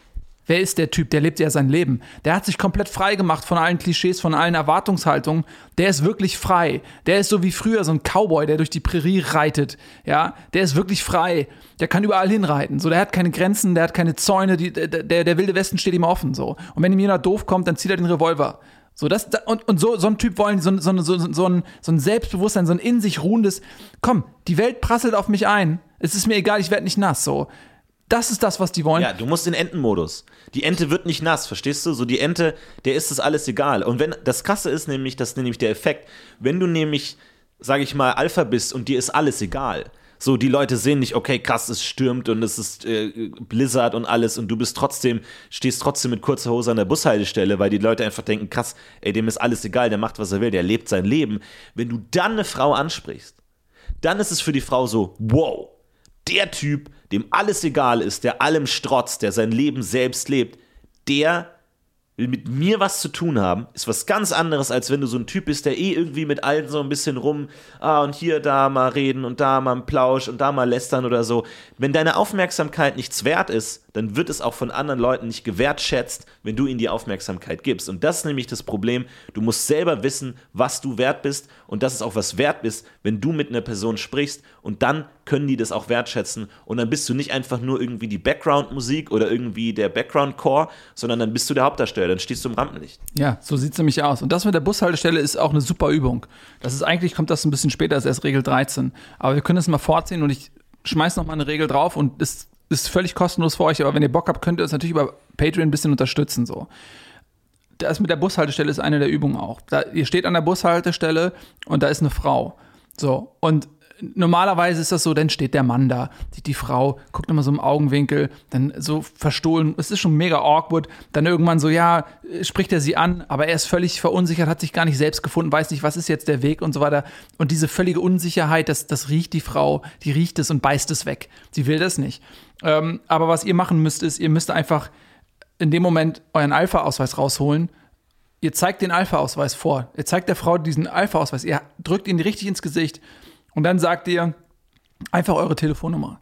S4: Wer ist der Typ? Der lebt ja sein Leben. Der hat sich komplett frei gemacht von allen Klischees, von allen Erwartungshaltungen. Der ist wirklich frei. Der ist so wie früher so ein Cowboy, der durch die Prärie reitet. Ja, der ist wirklich frei. Der kann überall hinreiten. So, der hat keine Grenzen, der hat keine Zäune. Die, der, der, der wilde Westen steht ihm offen. So. Und wenn ihm jemand doof kommt, dann zieht er den Revolver. So, das, und, und so, so ein Typ wollen, so, so, so, so, ein, so ein Selbstbewusstsein, so ein in sich ruhendes, komm, die Welt prasselt auf mich ein. Es ist mir egal, ich werde nicht nass. So. Das ist das, was die wollen.
S3: Ja, du musst in Entenmodus. Die Ente wird nicht nass, verstehst du? So die Ente, der ist das alles egal. Und wenn das Krasse ist nämlich, das ist nämlich der Effekt, wenn du nämlich, sag ich mal, Alpha bist und dir ist alles egal, so, die Leute sehen nicht, okay, krass, es stürmt und es ist äh, Blizzard und alles und du bist trotzdem, stehst trotzdem mit kurzer Hose an der Bushaltestelle, weil die Leute einfach denken, krass, ey, dem ist alles egal, der macht, was er will, der lebt sein Leben. Wenn du dann eine Frau ansprichst, dann ist es für die Frau so, wow, der Typ, dem alles egal ist, der allem strotzt, der sein Leben selbst lebt, der mit mir was zu tun haben, ist was ganz anderes, als wenn du so ein Typ bist, der eh irgendwie mit allen so ein bisschen rum, ah, und hier, da mal reden und da mal ein Plausch und da mal lästern oder so. Wenn deine Aufmerksamkeit nichts wert ist, dann wird es auch von anderen Leuten nicht gewertschätzt, wenn du ihnen die Aufmerksamkeit gibst. Und das ist nämlich das Problem. Du musst selber wissen, was du wert bist und dass es auch was wert ist, wenn du mit einer Person sprichst und dann können die das auch wertschätzen und dann bist du nicht einfach nur irgendwie die Background-Musik oder irgendwie der Background-Core, sondern dann bist du der Hauptdarsteller, dann stehst du im Rampenlicht.
S4: Ja, so sieht es nämlich aus. Und das mit der Bushaltestelle ist auch eine super Übung. Das ist eigentlich, kommt das ein bisschen später, als erst Regel 13. Aber wir können das mal vorziehen und ich schmeiß noch mal eine Regel drauf und es ist völlig kostenlos für euch, aber wenn ihr Bock habt, könnt ihr uns natürlich über Patreon ein bisschen unterstützen. So. Das mit der Bushaltestelle ist eine der Übungen auch. Da, ihr steht an der Bushaltestelle und da ist eine Frau. So, und normalerweise ist das so, dann steht der Mann da, sieht die Frau, guckt immer so im Augenwinkel, dann so verstohlen, es ist schon mega awkward, dann irgendwann so, ja, spricht er sie an, aber er ist völlig verunsichert, hat sich gar nicht selbst gefunden, weiß nicht, was ist jetzt der Weg und so weiter. Und diese völlige Unsicherheit, das, das riecht die Frau, die riecht es und beißt es weg. Sie will das nicht. Ähm, aber was ihr machen müsst, ist, ihr müsst einfach in dem Moment euren Alpha-Ausweis rausholen. Ihr zeigt den Alpha-Ausweis vor. Ihr zeigt der Frau diesen Alpha-Ausweis. Ihr drückt ihn richtig ins Gesicht und dann sagt ihr einfach eure Telefonnummer.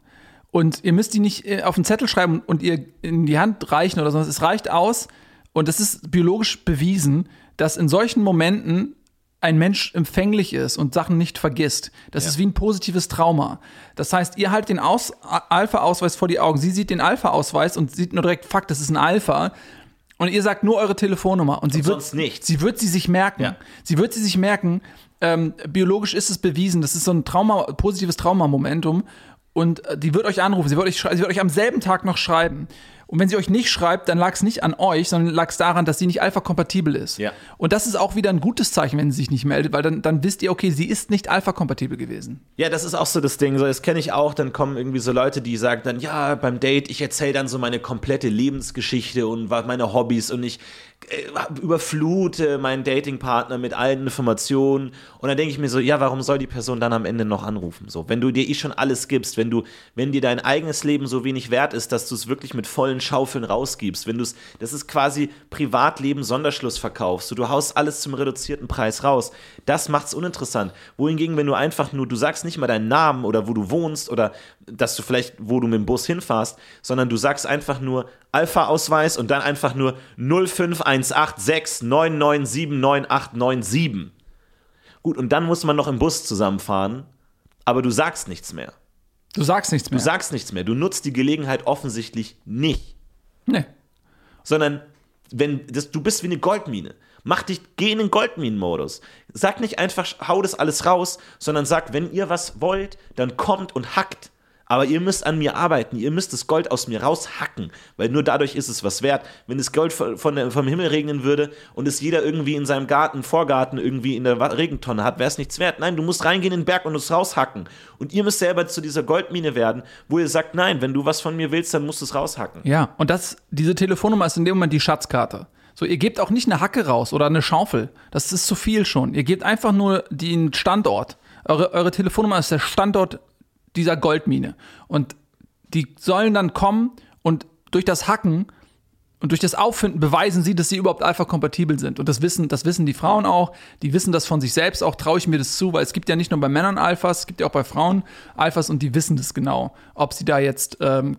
S4: Und ihr müsst die nicht äh, auf einen Zettel schreiben und ihr in die Hand reichen oder sonst. Es reicht aus. Und es ist biologisch bewiesen, dass in solchen Momenten ein Mensch empfänglich ist und Sachen nicht vergisst. Das ja. ist wie ein positives Trauma. Das heißt, ihr haltet den Alpha-Ausweis vor die Augen. Sie sieht den Alpha-Ausweis und sieht nur direkt, fuck, das ist ein Alpha. Und ihr sagt nur eure Telefonnummer. Und sie und wird,
S3: nichts.
S4: Sie wird sie sich merken. Ja. Sie wird sie sich merken. Ähm, biologisch ist es bewiesen. Das ist so ein Trauma, positives Traumamomentum. Und äh, die wird euch anrufen. Sie wird euch, sie wird euch am selben Tag noch schreiben. Und wenn sie euch nicht schreibt, dann lag es nicht an euch, sondern lag es daran, dass sie nicht alpha-kompatibel ist.
S3: Ja.
S4: Und das ist auch wieder ein gutes Zeichen, wenn sie sich nicht meldet, weil dann, dann wisst ihr, okay, sie ist nicht alpha-kompatibel gewesen.
S3: Ja, das ist auch so das Ding. So, das kenne ich auch. Dann kommen irgendwie so Leute, die sagen dann, ja, beim Date, ich erzähle dann so meine komplette Lebensgeschichte und meine Hobbys und ich überflute meinen Datingpartner mit allen Informationen und dann denke ich mir so, ja, warum soll die Person dann am Ende noch anrufen? So, wenn du dir eh schon alles gibst, wenn du, wenn dir dein eigenes Leben so wenig wert ist, dass du es wirklich mit vollen Schaufeln rausgibst, wenn du es, das ist quasi Privatleben Sonderschluss verkaufst, so, du haust alles zum reduzierten Preis raus, das macht es uninteressant. Wohingegen, wenn du einfach nur, du sagst nicht mal deinen Namen oder wo du wohnst oder dass du vielleicht, wo du mit dem Bus hinfährst, sondern du sagst einfach nur Alpha-Ausweis und dann einfach nur 051869979897. Gut, und dann muss man noch im Bus zusammenfahren, aber du sagst nichts mehr.
S4: Du sagst nichts mehr.
S3: Du sagst nichts mehr. Du nutzt die Gelegenheit offensichtlich nicht.
S4: Nee.
S3: Sondern wenn das, du bist wie eine Goldmine. Mach dich, geh in den Goldminen-Modus. Sag nicht einfach, hau das alles raus, sondern sag, wenn ihr was wollt, dann kommt und hackt. Aber ihr müsst an mir arbeiten, ihr müsst das Gold aus mir raushacken, weil nur dadurch ist es was wert. Wenn das Gold von der, vom Himmel regnen würde und es jeder irgendwie in seinem Garten, Vorgarten irgendwie in der Regentonne hat, wäre es nichts wert. Nein, du musst reingehen in den Berg und es raushacken. Und ihr müsst selber zu dieser Goldmine werden, wo ihr sagt, nein, wenn du was von mir willst, dann musst du es raushacken.
S4: Ja, und das, diese Telefonnummer ist in dem Moment die Schatzkarte. So, ihr gebt auch nicht eine Hacke raus oder eine Schaufel. Das ist zu viel schon. Ihr gebt einfach nur den Standort. Eure, eure Telefonnummer ist der Standort dieser Goldmine. Und die sollen dann kommen und durch das Hacken und durch das Auffinden beweisen sie, dass sie überhaupt alpha-kompatibel sind. Und das wissen, das wissen die Frauen auch. Die wissen das von sich selbst auch. Traue ich mir das zu, weil es gibt ja nicht nur bei Männern Alphas, es gibt ja auch bei Frauen Alphas und die wissen das genau, ob sie da jetzt ähm,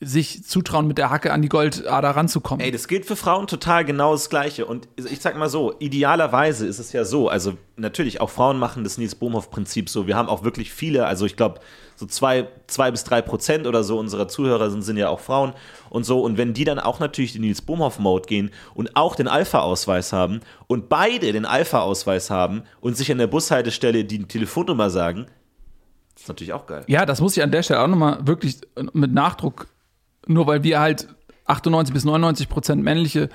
S4: sich zutrauen, mit der Hacke an die Goldader ranzukommen.
S3: Ey, das gilt für Frauen total genau das Gleiche. Und ich sag mal so, idealerweise ist es ja so, also natürlich, auch Frauen machen das Nils Bohmhoff-Prinzip so. Wir haben auch wirklich viele, also ich glaube, so zwei, zwei bis drei Prozent oder so unserer Zuhörer sind, sind ja auch Frauen und so. Und wenn die dann auch natürlich den Nils Bohmhoff-Mode gehen und auch den Alpha-Ausweis haben und beide den Alpha-Ausweis haben und sich an der Bushaltestelle die Telefonnummer sagen, ist natürlich auch geil.
S4: Ja, das muss ich an der Stelle auch nochmal wirklich mit Nachdruck, nur weil wir halt 98 bis 99 Prozent männliche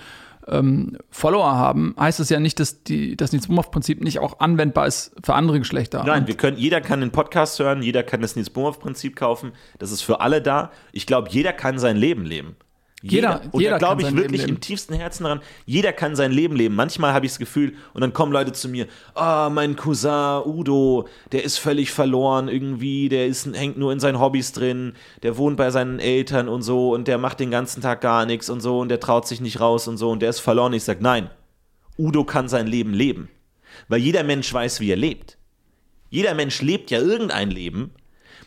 S4: ähm, Follower haben, heißt es ja nicht, dass die, das Nils Bohmhoff-Prinzip nicht auch anwendbar ist für andere Geschlechter.
S3: Nein, wir können, jeder kann den Podcast hören, jeder kann das Nils Bohmhoff-Prinzip kaufen. Das ist für alle da. Ich glaube, jeder kann sein Leben leben.
S4: Jeder-
S3: und
S4: jeder
S3: da glaube ich wirklich
S4: Leben
S3: im tiefsten Herzen daran, jeder kann sein Leben leben. Manchmal habe ich das Gefühl, und dann kommen Leute zu mir, ah, mein Cousin Udo, der ist völlig verloren irgendwie, der ist, hängt nur in seinen Hobbys drin, der wohnt bei seinen Eltern und so und der macht den ganzen Tag gar nichts und so und der traut sich nicht raus und so und der ist verloren. Ich sage, nein, Udo kann sein Leben leben. Weil jeder Mensch weiß, wie er lebt. Jeder Mensch lebt ja irgendein Leben.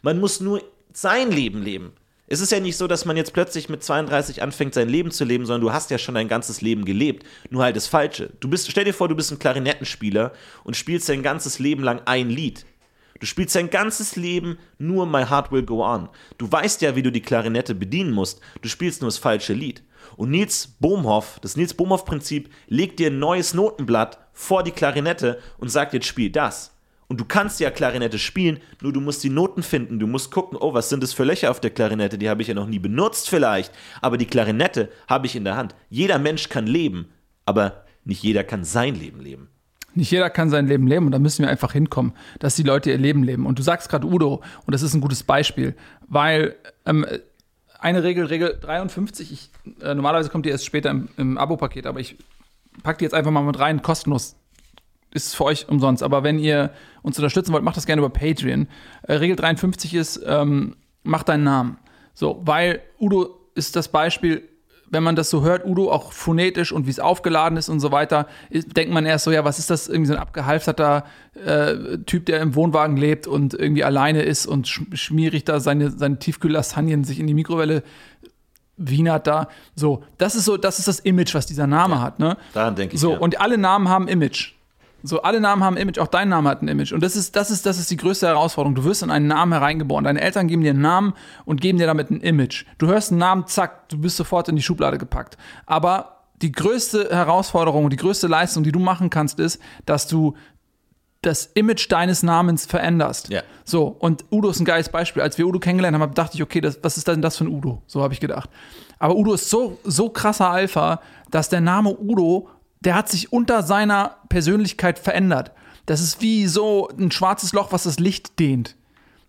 S3: Man muss nur sein Leben leben. Es ist ja nicht so, dass man jetzt plötzlich mit 32 anfängt, sein Leben zu leben, sondern du hast ja schon dein ganzes Leben gelebt. Nur halt das Falsche. Du bist, stell dir vor, du bist ein Klarinettenspieler und spielst dein ganzes Leben lang ein Lied. Du spielst dein ganzes Leben nur My Heart Will Go On. Du weißt ja, wie du die Klarinette bedienen musst. Du spielst nur das falsche Lied. Und Nils Bohmhoff, das Nils Bohmhoff-Prinzip, legt dir ein neues Notenblatt vor die Klarinette und sagt, jetzt spiel das. Und du kannst ja Klarinette spielen, nur du musst die Noten finden. Du musst gucken, oh, was sind das für Löcher auf der Klarinette? Die habe ich ja noch nie benutzt vielleicht. Aber die Klarinette habe ich in der Hand. Jeder Mensch kann leben, aber nicht jeder kann sein Leben leben.
S4: Nicht jeder kann sein Leben leben und da müssen wir einfach hinkommen, dass die Leute ihr Leben leben. Und du sagst gerade Udo, und das ist ein gutes Beispiel, weil ähm, eine Regel, Regel 53, ich, äh, normalerweise kommt die erst später im, im Abo-Paket, aber ich packe die jetzt einfach mal mit rein, kostenlos. Ist für euch umsonst. Aber wenn ihr uns unterstützen wollt, macht das gerne über Patreon. Äh, Regel 53 ist, ähm, mach deinen Namen. So, weil Udo ist das Beispiel, wenn man das so hört, Udo auch phonetisch und wie es aufgeladen ist und so weiter, ist, denkt man erst so, ja, was ist das? Irgendwie so ein abgehalfterter äh, Typ, der im Wohnwagen lebt und irgendwie alleine ist und sch schmierig da seine, seine Tiefkühllasagnen sich in die Mikrowelle wienert da. So, das ist so, das ist das Image, was dieser Name hat, ne?
S3: Daran denke ich,
S4: So,
S3: ja.
S4: und alle Namen haben Image. So, alle Namen haben Image, auch dein Name hat ein Image. Und das ist, das ist, das ist die größte Herausforderung. Du wirst in einen Namen hereingeboren. Deine Eltern geben dir einen Namen und geben dir damit ein Image. Du hörst einen Namen, zack, du bist sofort in die Schublade gepackt. Aber die größte Herausforderung und die größte Leistung, die du machen kannst, ist, dass du das Image deines Namens veränderst.
S3: Ja.
S4: So, und Udo ist ein geiles Beispiel. Als wir Udo kennengelernt haben, dachte ich, okay, das, was ist denn das für ein Udo? So habe ich gedacht. Aber Udo ist so, so krasser Alpha, dass der Name Udo, der hat sich unter seiner Persönlichkeit verändert. Das ist wie so ein schwarzes Loch, was das Licht dehnt.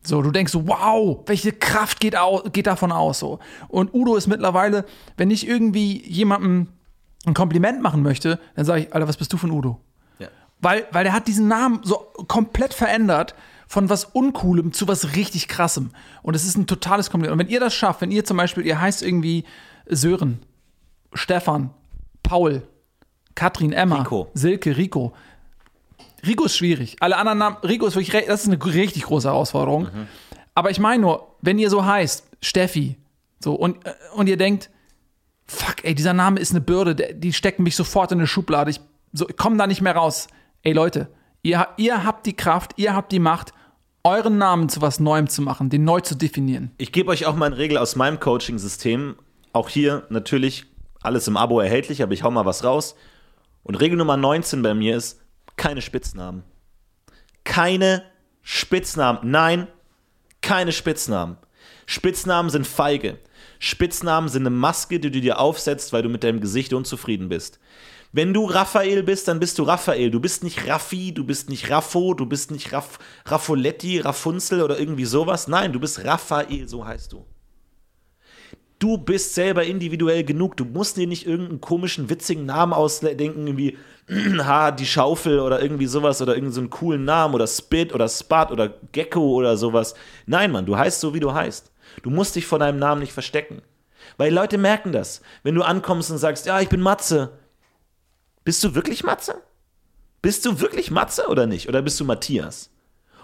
S4: So, du denkst so, wow, welche Kraft geht, au geht davon aus? So. Und Udo ist mittlerweile, wenn ich irgendwie jemandem ein Kompliment machen möchte, dann sage ich, Alter, was bist du ein Udo?
S3: Ja.
S4: Weil, weil der hat diesen Namen so komplett verändert von was Uncoolem zu was richtig Krassem. Und es ist ein totales Kompliment. Und wenn ihr das schafft, wenn ihr zum Beispiel, ihr heißt irgendwie Sören, Stefan, Paul, Katrin, Emma,
S3: Rico.
S4: Silke, Rico. Rico ist schwierig. Alle anderen Namen, Rico ist wirklich, das ist eine richtig große Herausforderung. Aber ich meine nur, wenn ihr so heißt, Steffi, so, und, äh, und ihr denkt, fuck, ey, dieser Name ist eine Bürde, der, die stecken mich sofort in eine Schublade, ich, so, ich komme da nicht mehr raus. Ey, Leute, ihr, ihr habt die Kraft, ihr habt die Macht, euren Namen zu was Neuem zu machen, den neu zu definieren.
S3: Ich gebe euch auch mal eine Regel aus meinem Coaching-System. Auch hier natürlich alles im Abo erhältlich, aber ich hau mal was raus. Und Regel Nummer 19 bei mir ist, keine Spitznamen. Keine Spitznamen. Nein, keine Spitznamen. Spitznamen sind feige. Spitznamen sind eine Maske, die du dir aufsetzt, weil du mit deinem Gesicht unzufrieden bist. Wenn du Raphael bist, dann bist du Raphael. Du bist nicht Raffi, du bist nicht Raffo, du bist nicht Raff, Raffoletti, Rafunzel oder irgendwie sowas. Nein, du bist Raphael, so heißt du. Du bist selber individuell genug. Du musst dir nicht irgendeinen komischen, witzigen Namen ausdenken, irgendwie ha, die Schaufel oder irgendwie sowas oder irgendeinen so coolen Namen oder Spit oder Spot oder Gecko oder sowas. Nein, Mann, du heißt so, wie du heißt. Du musst dich vor deinem Namen nicht verstecken. Weil Leute merken das. Wenn du ankommst und sagst, ja, ich bin Matze. Bist du wirklich Matze? Bist du wirklich Matze oder nicht? Oder bist du Matthias?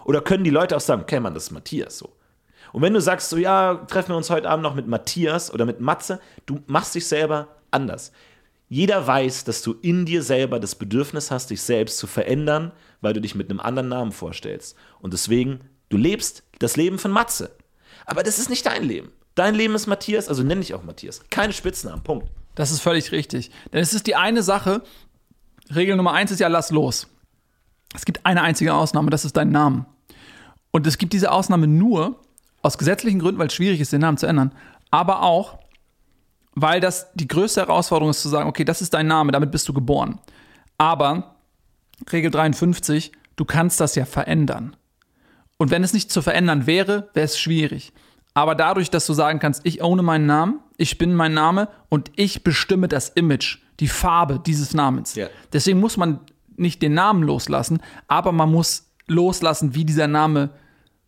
S3: Oder können die Leute auch sagen, okay, Mann, das ist Matthias so. Und wenn du sagst, so ja, treffen wir uns heute Abend noch mit Matthias oder mit Matze, du machst dich selber anders. Jeder weiß, dass du in dir selber das Bedürfnis hast, dich selbst zu verändern, weil du dich mit einem anderen Namen vorstellst. Und deswegen, du lebst das Leben von Matze. Aber das ist nicht dein Leben. Dein Leben ist Matthias, also nenn dich auch Matthias. Keine Spitznamen, Punkt.
S4: Das ist völlig richtig. Denn es ist die eine Sache, Regel Nummer eins ist ja, lass los. Es gibt eine einzige Ausnahme, das ist dein Name. Und es gibt diese Ausnahme nur aus gesetzlichen Gründen, weil es schwierig ist, den Namen zu ändern, aber auch, weil das die größte Herausforderung ist, zu sagen, okay, das ist dein Name, damit bist du geboren. Aber Regel 53, du kannst das ja verändern. Und wenn es nicht zu verändern wäre, wäre es schwierig. Aber dadurch, dass du sagen kannst, ich ohne meinen Namen, ich bin mein Name und ich bestimme das Image, die Farbe dieses Namens.
S3: Ja.
S4: Deswegen muss man nicht den Namen loslassen, aber man muss loslassen, wie dieser Name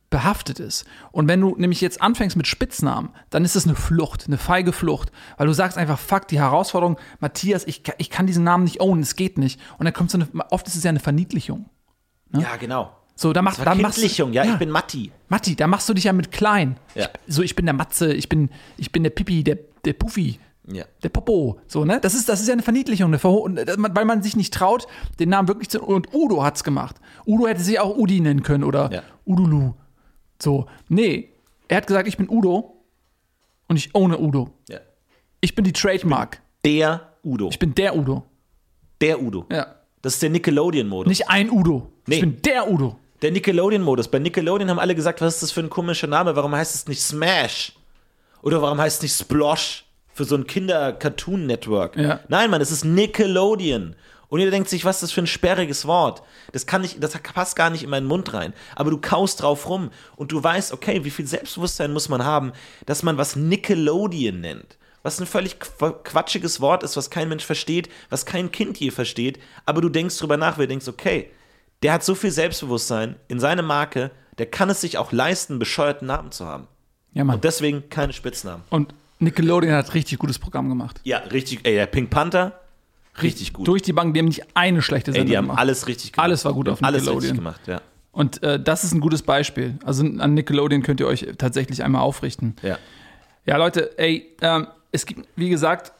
S4: behaftet ist. Und wenn du nämlich jetzt anfängst mit Spitznamen, dann ist es eine Flucht, eine feige Flucht, weil du sagst einfach, fuck, die Herausforderung, Matthias, ich, ich kann diesen Namen nicht ownen, es geht nicht. Und dann kommt so eine, oft ist es ja eine Verniedlichung.
S3: Ja, genau.
S4: So, da machst, dann machst
S3: Verkindlichung, ja, ich bin Matti.
S4: Matti, da machst du dich ja mit klein.
S3: Ja.
S4: Ich, so, ich bin der Matze, ich bin, ich bin der Pippi, der, der Puffi,
S3: Ja.
S4: der Popo. So, ne? Das ist, das ist ja eine Verniedlichung, eine Verho äh, weil man sich nicht traut, den Namen wirklich zu. Und Udo hat's gemacht. Udo hätte sich auch Udi nennen können oder
S3: Ja.
S4: Udulu. So, nee. Er hat gesagt, ich bin Udo und ich ohne Udo.
S3: ja.
S4: Ich bin die Trademark.
S3: Der Udo.
S4: Ich bin der Udo.
S3: der Udo.
S4: Ja.
S3: Das ist der Nickelodeon-Modus.
S4: Nicht ein Udo.
S3: Nee.
S4: Ich bin der Udo.
S3: Der Nickelodeon-Modus. Bei Nickelodeon haben alle gesagt, was ist das für ein komischer Name? Warum heißt es nicht Smash? Oder warum heißt es nicht Splosh? Für so ein Kinder-Cartoon-Network.
S4: Ja.
S3: Nein, Mann, es ist Nickelodeon. Und jeder denkt sich, was ist das für ein sperriges Wort? Das kann nicht, das passt gar nicht in meinen Mund rein. Aber du kaust drauf rum und du weißt, okay, wie viel Selbstbewusstsein muss man haben, dass man was Nickelodeon nennt. Was ein völlig qu- quatschiges Wort ist, was kein Mensch versteht, was kein Kind je versteht. Aber du denkst drüber nach, weil du denkst, okay, der hat so viel Selbstbewusstsein in seine Marke, der kann es sich auch leisten, bescheuerten Namen zu haben.
S4: Ja, Mann.
S3: Und deswegen keine Spitznamen.
S4: Und Nickelodeon hat richtig gutes Programm gemacht.
S3: Ja, richtig, ey, der Pink Panther, richtig gut.
S4: Durch die Bank, die haben nicht eine schlechte
S3: Ey,
S4: Sendung
S3: die haben
S4: gemacht.
S3: alles richtig gemacht.
S4: Alles war gut auf
S3: haben Alles
S4: Nickelodeon.
S3: richtig gemacht, ja.
S4: Und äh, das ist ein gutes Beispiel. Also an Nickelodeon könnt ihr euch tatsächlich einmal aufrichten.
S3: ja.
S4: Ja, Leute, ey, ähm, es gibt, wie gesagt,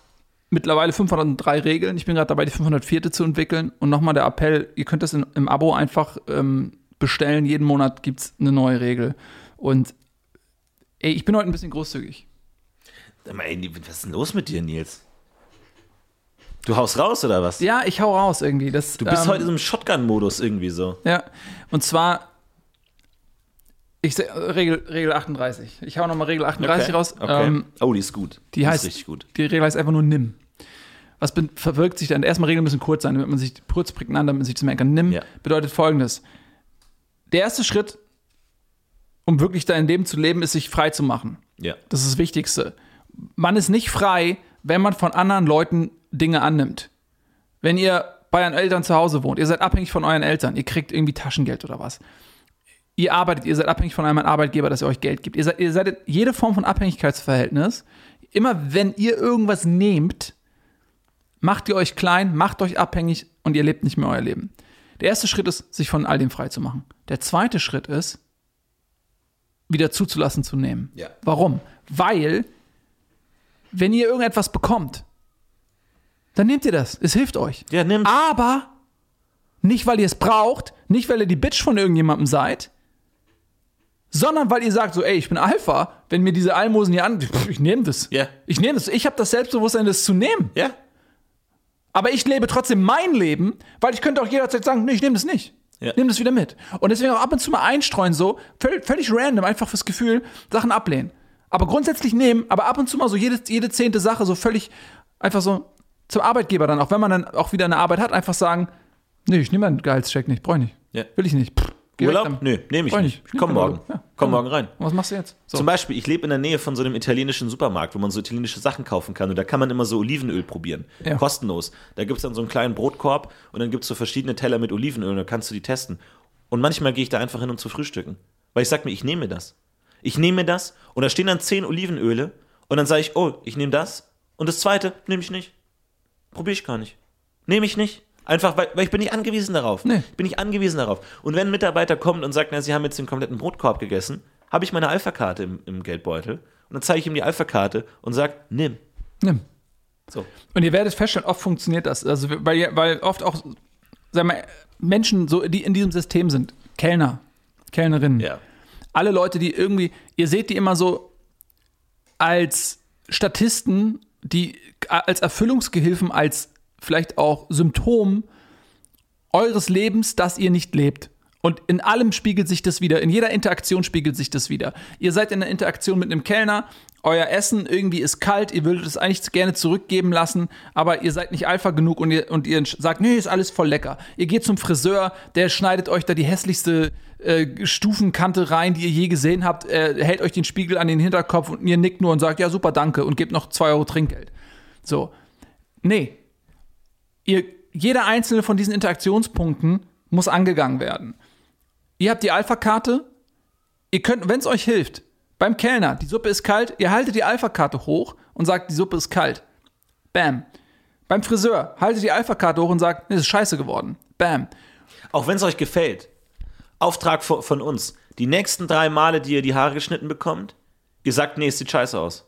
S4: mittlerweile 503 Regeln. Ich bin gerade dabei, die 504. zu entwickeln. Und nochmal der Appell, ihr könnt das in, im Abo einfach ähm, bestellen. Jeden Monat gibt es eine neue Regel. Und ey, ich bin heute ein bisschen großzügig.
S3: Ey, was ist denn los mit dir, Nils? Du haust raus, oder was?
S4: Ja, ich hau raus irgendwie. Das,
S3: Du bist
S4: ähm,
S3: heute in so einem Shotgun-Modus irgendwie so.
S4: Ja, und zwar, ich Regel, Regel 38. Ich hau nochmal Regel 38 raus.
S3: Okay.
S4: Ähm,
S3: oh, die ist gut.
S4: die heißt,
S3: ist richtig gut.
S4: die Regel heißt einfach nur nimm. Was verwirkt sich dann? Erstmal Regeln müssen kurz sein, damit man sich kurz prägnant, damit man sich das merken kann. Nimm
S3: Ja.
S4: bedeutet folgendes. Der erste Schritt, um wirklich dein Leben zu leben, ist, sich frei zu machen.
S3: Ja.
S4: Das ist das Wichtigste. Man ist nicht frei, wenn man von anderen Leuten Dinge annimmt. Wenn ihr bei euren Eltern zu Hause wohnt, ihr seid abhängig von euren Eltern, ihr kriegt irgendwie Taschengeld oder was. Ihr arbeitet, ihr seid abhängig von einem Arbeitgeber, dass er euch Geld gibt. Ihr seid, ihr seid jede Form von Abhängigkeitsverhältnis. Immer wenn ihr irgendwas nehmt, macht ihr euch klein, macht euch abhängig und ihr lebt nicht mehr euer Leben. Der erste Schritt ist, sich von all dem frei zu machen. Der zweite Schritt ist, wieder zuzulassen zu nehmen.
S3: Ja.
S4: Warum? Weil, wenn ihr irgendetwas bekommt, dann nehmt ihr das. Es hilft euch.
S3: Ja, nimm's.
S4: Aber nicht, weil ihr es braucht, nicht, weil ihr die Bitch von irgendjemandem seid, sondern weil ihr sagt so, ey, ich bin Alpha, wenn mir diese Almosen hier an, ich nehme das.
S3: Ja.
S4: Ich nehme das. Ich habe das Selbstbewusstsein, das zu nehmen.
S3: Ja.
S4: Aber ich lebe trotzdem mein Leben, weil ich könnte auch jederzeit sagen, nee, ich nehme das nicht.
S3: Ja.
S4: Nimm das wieder mit. Und deswegen auch ab und zu mal einstreuen, so, völlig, völlig random, einfach fürs Gefühl, Sachen ablehnen. Aber grundsätzlich nehmen, aber ab und zu mal so jede, jede zehnte Sache so völlig einfach so zum Arbeitgeber dann, auch wenn man dann auch wieder eine Arbeit hat, einfach sagen, nee, ich nehme meinen Gehaltscheck nicht, brauche ich nicht.
S3: Ja.
S4: Will ich nicht. Pff,
S3: Urlaub? Nö, nehme ich
S4: ich
S3: nicht. Ich komm morgen.
S4: Ja,
S3: komm morgen rein.
S4: Und was machst du jetzt? So.
S3: Zum Beispiel, ich lebe in der Nähe von so einem italienischen Supermarkt, wo man so italienische Sachen kaufen kann. Und da kann man immer so Olivenöl probieren.
S4: Ja.
S3: Kostenlos. Da gibt es dann so einen kleinen Brotkorb und dann gibt es so verschiedene Teller mit Olivenöl und dann kannst du die testen. Und manchmal gehe ich da einfach hin, um zu frühstücken. Weil ich sage mir, ich nehme mir das. Ich nehme mir das und da stehen dann zehn Olivenöle und dann sage ich, oh, ich nehme das und das zweite nehme ich nicht. Probiere ich gar nicht. Nehme ich nicht. Einfach, weil, weil ich bin nicht angewiesen darauf.
S4: Nee.
S3: Ich bin nicht angewiesen darauf. Und wenn ein Mitarbeiter kommt und sagt, na, sie haben jetzt den kompletten Brotkorb gegessen, habe ich meine Alpha-Karte im, im Geldbeutel und dann zeige ich ihm die Alpha-Karte und sage, nimm.
S4: Nimm.
S3: So.
S4: Und ihr werdet feststellen, oft funktioniert das. Also, weil, weil oft auch, sag mal, Menschen, so, die in diesem System sind, Kellner, Kellnerinnen,
S3: Ja.
S4: alle Leute, die irgendwie, ihr seht die immer so als Statisten, die als Erfüllungsgehilfen, als vielleicht auch Symptom eures Lebens, das ihr nicht lebt. Und in allem spiegelt sich das wieder. In jeder Interaktion spiegelt sich das wieder. Ihr seid in der Interaktion mit einem Kellner. Euer Essen irgendwie ist kalt. Ihr würdet es eigentlich gerne zurückgeben lassen. Aber ihr seid nicht Alpha genug und ihr, und ihr sagt, nee, ist alles voll lecker. Ihr geht zum Friseur. Der schneidet euch da die hässlichste äh, Stufenkante rein, die ihr je gesehen habt. Er hält euch den Spiegel an den Hinterkopf und ihr nickt nur und sagt, ja, super, danke. Und gebt noch zwei Euro Trinkgeld. So. Nee. Ihr, jeder einzelne von diesen Interaktionspunkten muss angegangen werden. Ihr habt die Alpha-Karte. Ihr könnt, wenn es euch hilft, beim Kellner, die Suppe ist kalt, ihr haltet die Alpha-Karte hoch und sagt, die Suppe ist kalt. Bam. Beim Friseur, haltet die Alpha-Karte hoch und sagt, es ist scheiße geworden. Bam.
S3: Auch wenn es euch gefällt. Auftrag von uns. Die nächsten drei Male, die ihr die Haare geschnitten bekommt, ihr sagt, nee, es sieht scheiße aus.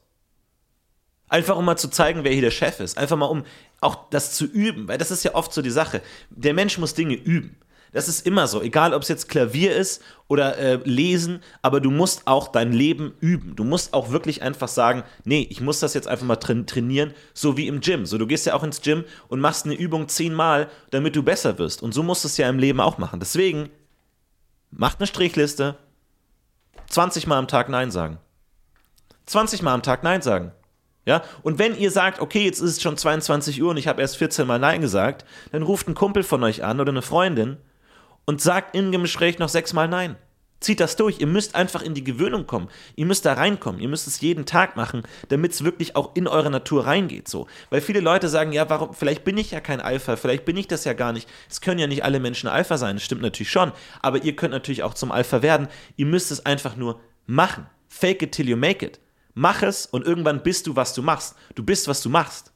S3: Einfach um mal zu zeigen, wer hier der Chef ist. Einfach mal um auch das zu üben, weil das ist ja oft so die Sache. Der Mensch muss Dinge üben. Das ist immer so, egal ob es jetzt Klavier ist oder äh, Lesen, aber du musst auch dein Leben üben. Du musst auch wirklich einfach sagen, nee, ich muss das jetzt einfach mal tra trainieren, so wie im Gym. So, du gehst ja auch ins Gym und machst eine Übung zehnmal, damit du besser wirst. Und so musst du es ja im Leben auch machen. Deswegen, macht eine Strichliste, 20 Mal am Tag Nein sagen. 20 Mal am Tag Nein sagen. Ja, und wenn ihr sagt, okay, jetzt ist es schon 22 Uhr und ich habe erst 14 Mal Nein gesagt, dann ruft ein Kumpel von euch an oder eine Freundin und sagt im Gespräch noch sechsmal Nein. Zieht das durch. Ihr müsst einfach in die Gewöhnung kommen. Ihr müsst da reinkommen. Ihr müsst es jeden Tag machen, damit es wirklich auch in eure Natur reingeht. So. Weil viele Leute sagen, ja, warum, vielleicht bin ich ja kein Alpha, vielleicht bin ich das ja gar nicht. Es können ja nicht alle Menschen Alpha sein. Das stimmt natürlich schon. Aber ihr könnt natürlich auch zum Alpha werden. Ihr müsst es einfach nur machen. Fake it till you make it. Mach es und irgendwann bist du, was du machst. Du bist, was du machst.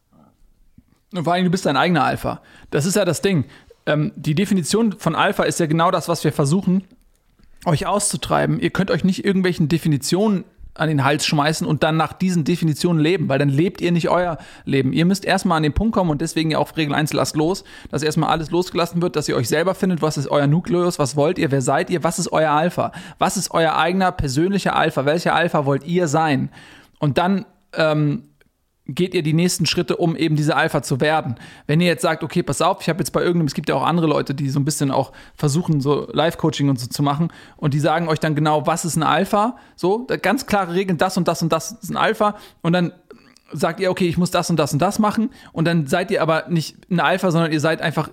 S4: Und vor allem, du bist dein eigener Alpha. Das ist ja das Ding ähm, die Definition von Alpha ist ja genau das, was wir versuchen, euch auszutreiben. Ihr könnt euch nicht irgendwelchen Definitionen an den Hals schmeißen und dann nach diesen Definitionen leben, weil dann lebt ihr nicht euer Leben. Ihr müsst erstmal an den Punkt kommen und deswegen ja auf Regel 1 lasst los, dass erstmal alles losgelassen wird, dass ihr euch selber findet, was ist euer Nukleus, was wollt ihr, wer seid ihr, was ist euer Alpha, was ist euer eigener persönlicher Alpha, welcher Alpha wollt ihr sein? Und dann ähm, geht ihr die nächsten Schritte, um eben diese Alpha zu werden. Wenn ihr jetzt sagt, okay, pass auf, ich habe jetzt bei irgendeinem, es gibt ja auch andere Leute, die so ein bisschen auch versuchen, so Live-Coaching und so zu machen und die sagen euch dann genau, was ist ein Alpha, so, ganz klare Regeln, das und das und das ist ein Alpha. Und dann sagt ihr, okay, ich muss das und das und das machen. Und dann seid ihr aber nicht ein Alpha, sondern ihr seid einfach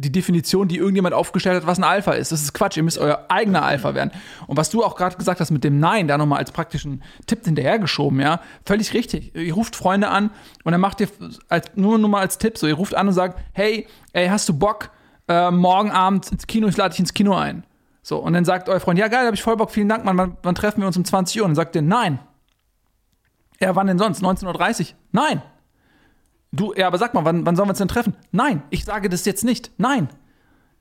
S4: die Definition, die irgendjemand aufgestellt hat, was ein Alpha ist. Das ist Quatsch. Ihr müsst euer eigener Alpha werden. Und was du auch gerade gesagt hast mit dem Nein, da nochmal als praktischen Tipp hinterhergeschoben, ja, völlig richtig. Ihr ruft Freunde an und dann macht ihr als, nur, nur mal als Tipp so, ihr ruft an und sagt, hey, ey, hast du Bock, äh, morgen Abend ins Kino, ich lade dich ins Kino ein. So, und dann sagt euer Freund, ja geil, hab ich voll Bock, vielen Dank, Mann, wann, wann treffen wir uns um 20 Uhr? Und dann sagt ihr, nein. Ja, wann denn sonst? 19.30 Uhr? Nein. Du, ja, aber sag mal, wann, wann sollen wir uns denn treffen? Nein, ich sage das jetzt nicht. Nein.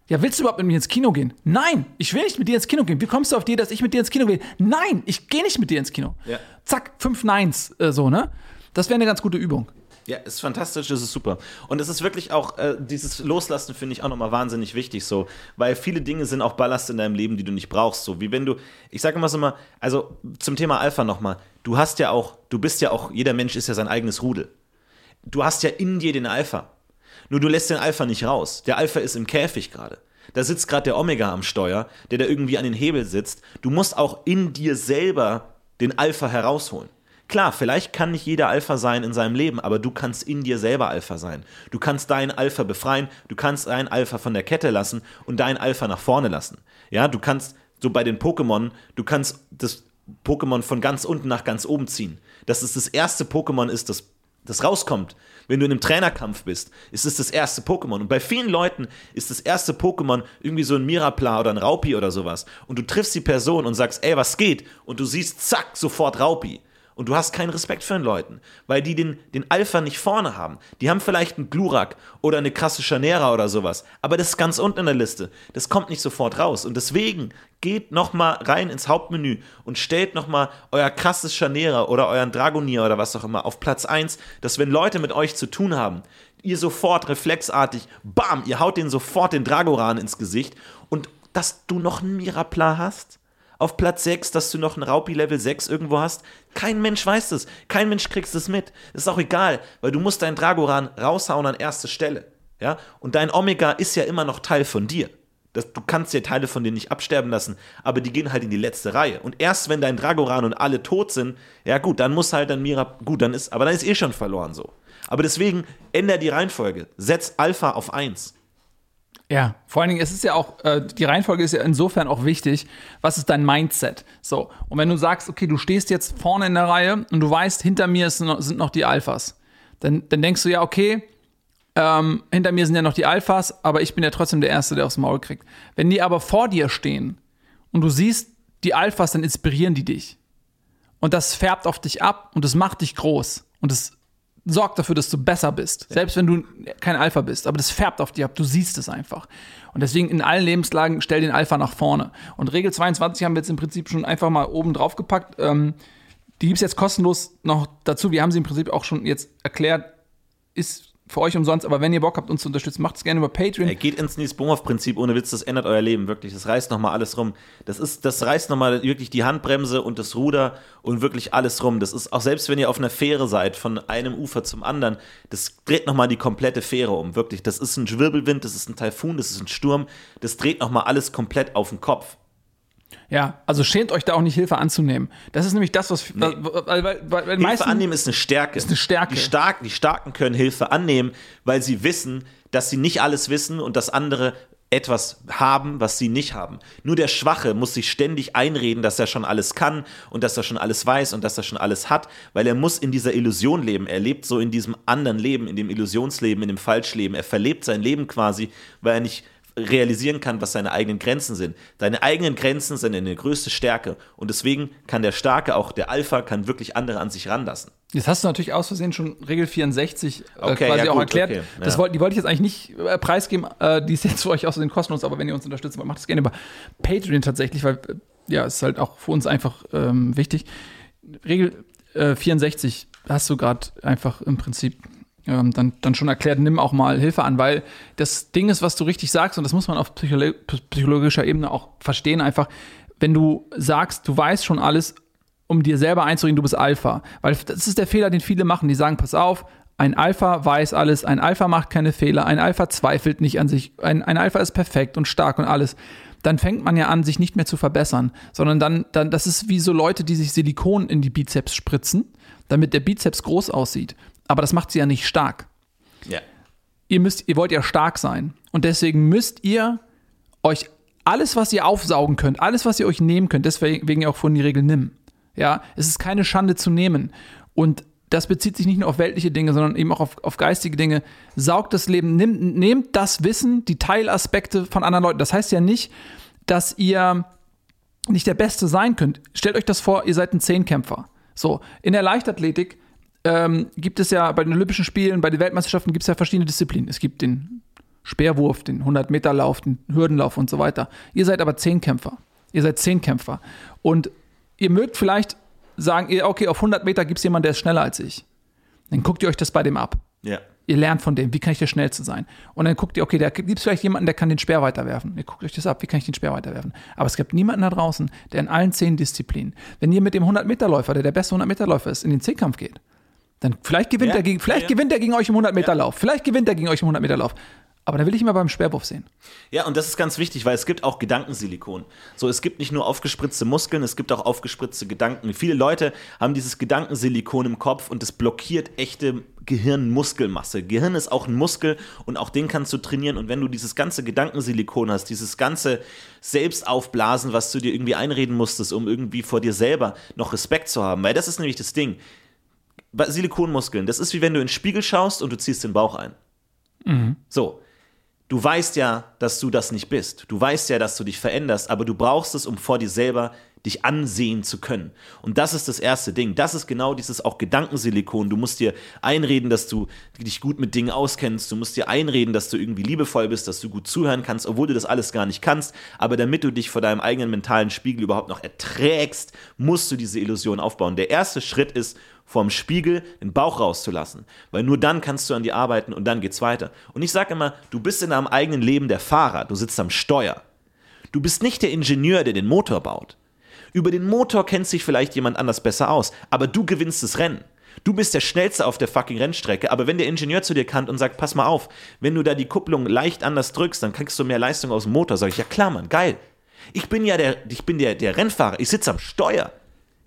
S4: Ja, willst du überhaupt mit mir ins Kino gehen? Nein, ich will nicht mit dir ins Kino gehen. Wie kommst du auf die, dass ich mit dir ins Kino gehe? Nein, ich gehe nicht mit dir ins Kino. Ja. Zack, fünf Neins, äh, so, ne? Das wäre eine ganz gute Übung.
S3: Ja, ist fantastisch, das ist super. Und es ist wirklich auch, äh, dieses Loslassen finde ich auch nochmal wahnsinnig wichtig, so, weil viele Dinge sind auch Ballast in deinem Leben, die du nicht brauchst, so, wie wenn du, ich sage immer so mal, also zum Thema Alpha nochmal, du hast ja auch, du bist ja auch, jeder Mensch ist ja sein eigenes Rudel du hast ja in dir den Alpha. Nur du lässt den Alpha nicht raus. Der Alpha ist im Käfig gerade. Da sitzt gerade der Omega am Steuer, der da irgendwie an den Hebel sitzt. Du musst auch in dir selber den Alpha herausholen. Klar, vielleicht kann nicht jeder Alpha sein in seinem Leben, aber du kannst in dir selber Alpha sein. Du kannst deinen Alpha befreien, du kannst deinen Alpha von der Kette lassen und deinen Alpha nach vorne lassen. Ja, du kannst, so bei den Pokémon, du kannst das Pokémon von ganz unten nach ganz oben ziehen. Dass es das erste Pokémon ist, das das rauskommt. Wenn du in einem Trainerkampf bist, ist es das erste Pokémon. Und bei vielen Leuten ist das erste Pokémon irgendwie so ein Mirapla oder ein Raupi oder sowas. Und du triffst die Person und sagst, ey, was geht? Und du siehst, zack, sofort Raupi und du hast keinen Respekt für den Leuten, weil die den, den Alpha nicht vorne haben. Die haben vielleicht einen Glurak oder eine krasse Chanera oder sowas, aber das ist ganz unten in der Liste. Das kommt nicht sofort raus und deswegen geht nochmal rein ins Hauptmenü und stellt nochmal euer krasses Chanera oder euren Dragonier oder was auch immer auf Platz 1, dass wenn Leute mit euch zu tun haben, ihr sofort reflexartig, bam, ihr haut denen sofort den Dragoran ins Gesicht und dass du noch einen Mirapla hast, auf Platz 6, dass du noch ein Raupi Level 6 irgendwo hast. Kein Mensch weiß das. Kein Mensch kriegt es mit. Ist auch egal, weil du musst deinen Dragoran raushauen an erste Stelle. Ja? Und dein Omega ist ja immer noch Teil von dir. Das, du kannst ja Teile von denen nicht absterben lassen, aber die gehen halt in die letzte Reihe. Und erst wenn dein Dragoran und alle tot sind, ja gut, dann muss halt dann Mira, gut, dann ist, aber dann ist eh schon verloren so. Aber deswegen änder die Reihenfolge. Setz Alpha auf 1.
S4: Ja, vor allen Dingen, es ist ja auch, äh, die Reihenfolge ist ja insofern auch wichtig, was ist dein Mindset? So, und wenn du sagst, okay, du stehst jetzt vorne in der Reihe und du weißt, hinter mir noch, sind noch die Alphas, dann, dann denkst du ja, okay, ähm, hinter mir sind ja noch die Alphas, aber ich bin ja trotzdem der Erste, der aufs Maul kriegt. Wenn die aber vor dir stehen und du siehst die Alphas, dann inspirieren die dich. Und das färbt auf dich ab und das macht dich groß. Und das sorgt dafür, dass du besser bist. Selbst wenn du kein Alpha bist. Aber das färbt auf dich ab. Du siehst es einfach. Und deswegen in allen Lebenslagen stell den Alpha nach vorne. Und Regel 22 haben wir jetzt im Prinzip schon einfach mal oben drauf gepackt. Ähm, die gibt es jetzt kostenlos noch dazu. Wir haben sie im Prinzip auch schon jetzt erklärt. Ist für euch umsonst, aber wenn ihr Bock habt, uns zu unterstützen, macht es gerne über Patreon.
S3: Er geht ins Nils Bohmhoff-Prinzip, ohne Witz, das ändert euer Leben, wirklich. Das reißt nochmal alles rum. Das ist, das reißt nochmal wirklich die Handbremse und das Ruder und wirklich alles rum. Das ist auch selbst wenn ihr auf einer Fähre seid, von einem Ufer zum anderen, das dreht nochmal die komplette Fähre um, wirklich. Das ist ein Wirbelwind, das ist ein Taifun, das ist ein Sturm, das dreht nochmal alles komplett auf den Kopf.
S4: Ja, also schämt euch da auch nicht Hilfe anzunehmen. Das ist nämlich das, was.
S3: Nee.
S4: Weil, weil, weil,
S3: Hilfe
S4: meisten,
S3: annehmen ist eine Stärke.
S4: Ist eine Stärke.
S3: Die, Starken, die Starken können Hilfe annehmen, weil sie wissen, dass sie nicht alles wissen und dass andere etwas haben, was sie nicht haben. Nur der Schwache muss sich ständig einreden, dass er schon alles kann und dass er schon alles weiß und dass er schon alles hat, weil er muss in dieser Illusion leben. Er lebt so in diesem anderen Leben, in dem Illusionsleben, in dem Falschleben. Er verlebt sein Leben quasi, weil er nicht realisieren kann, was seine eigenen Grenzen sind. Deine eigenen Grenzen sind eine größte Stärke und deswegen kann der Starke, auch der Alpha, kann wirklich andere an sich ranlassen.
S4: Jetzt hast du natürlich aus Versehen schon Regel 64 äh,
S3: Okay,
S4: quasi
S3: ja,
S4: auch
S3: gut,
S4: erklärt.
S3: okay, ja.
S4: Das wollt, die wollte ich jetzt eigentlich nicht äh, preisgeben. Äh, die ist jetzt für euch außerdem kostenlos, aber wenn ihr uns unterstützt, macht das gerne über Patreon tatsächlich, weil äh, ja, ist halt auch für uns einfach ähm, wichtig. Regel äh, 64 hast du gerade einfach im Prinzip ähm, dann, dann schon erklärt, nimm auch mal Hilfe an, weil das Ding ist, was du richtig sagst, und das muss man auf psycholo psychologischer Ebene auch verstehen, einfach, wenn du sagst, du weißt schon alles, um dir selber einzureden, du bist Alpha. Weil das ist der Fehler, den viele machen. Die sagen, pass auf, ein Alpha weiß alles, ein Alpha macht keine Fehler, ein Alpha zweifelt nicht an sich, ein, ein Alpha ist perfekt und stark und alles. Dann fängt man ja an, sich nicht mehr zu verbessern, sondern dann, dann, das ist wie so Leute, die sich Silikon in die Bizeps spritzen, damit der Bizeps groß aussieht. Aber das macht sie ja nicht stark
S3: Ja.
S4: ihr müsst, ihr wollt ja stark sein. Und deswegen müsst ihr euch alles, was ihr aufsaugen könnt, alles, was ihr euch nehmen könnt, deswegen auch von die Regel nimm. Ja, es ist keine Schande zu nehmen. Und das bezieht sich nicht nur auf weltliche Dinge, sondern eben auch auf, auf geistige Dinge. Saugt das Leben, nimmt, nehmt das Wissen, die Teilaspekte von anderen Leuten. Das heißt ja nicht, dass ihr nicht der Beste sein könnt. Stellt euch das vor, ihr seid ein Zehnkämpfer. So, in der Leichtathletik ähm, gibt es ja bei den Olympischen Spielen, bei den Weltmeisterschaften gibt es ja verschiedene Disziplinen. Es gibt den Speerwurf, den 100-Meter-Lauf, den Hürdenlauf und so weiter. Ihr seid aber Zehnkämpfer. Ihr seid Zehnkämpfer. Und ihr mögt vielleicht sagen, okay, auf 100 Meter gibt es jemanden, der ist schneller als ich. Dann guckt ihr euch das bei dem ab.
S3: Ja.
S4: Ihr lernt von dem, wie kann ich der Schnellste sein? Und dann guckt ihr, okay, da gibt es vielleicht jemanden, der kann den Speer weiterwerfen. Ihr guckt euch das ab, wie kann ich den Speer weiterwerfen? Aber es gibt niemanden da draußen, der in allen zehn Disziplinen, wenn ihr mit dem 100-Meter-Läufer, der der beste 100-Meter-Läufer ist, in den Zehnkampf geht, dann vielleicht gewinnt,
S3: Ja,
S4: er, gegen, vielleicht
S3: ja.
S4: gewinnt er gegen euch im 100-Meter-Lauf. Vielleicht gewinnt er gegen euch im 100-Meter-Lauf. Aber dann will ich ihn mal beim Speerwurf sehen.
S3: Ja, und das ist ganz wichtig, weil es gibt auch Gedankensilikon. So, es gibt nicht nur aufgespritzte Muskeln, es gibt auch aufgespritzte Gedanken. Viele Leute haben dieses Gedankensilikon im Kopf und das blockiert echte Gehirnmuskelmasse. Gehirn ist auch ein Muskel und auch den kannst du trainieren. Und wenn du dieses ganze Gedankensilikon hast, dieses ganze Selbstaufblasen, was du dir irgendwie einreden musstest, um irgendwie vor dir selber noch Respekt zu haben, weil das ist nämlich das Ding. Silikonmuskeln, das ist wie wenn du in den Spiegel schaust und du ziehst den Bauch ein. So, du weißt ja, dass du das nicht bist. Du weißt ja, dass du dich veränderst, aber du brauchst es, um vor dir selber dich ansehen zu können. Und das ist das erste Ding. Das ist genau dieses auch Gedankensilikon. Du musst dir einreden, dass du dich gut mit Dingen auskennst. Du musst dir einreden, dass du irgendwie liebevoll bist, dass du gut zuhören kannst, obwohl du das alles gar nicht kannst. Aber damit du dich vor deinem eigenen mentalen Spiegel überhaupt noch erträgst, musst du diese Illusion aufbauen. Der erste Schritt ist, vorm Spiegel den Bauch rauszulassen. Weil nur dann kannst du an dir arbeiten und dann geht's weiter. Und ich sage immer, du bist in deinem eigenen Leben der Fahrer, du sitzt am Steuer. Du bist nicht der Ingenieur, der den Motor baut. Über den Motor kennt sich vielleicht jemand anders besser aus, aber du gewinnst das Rennen. Du bist der Schnellste auf der fucking Rennstrecke, aber wenn der Ingenieur zu dir kann und sagt, pass mal auf, wenn du da die Kupplung leicht anders drückst, dann kriegst du mehr Leistung aus dem Motor, sag ich, ja klar, Mann, geil. Ich bin ja der, ich bin der, der Rennfahrer, ich sitze am Steuer.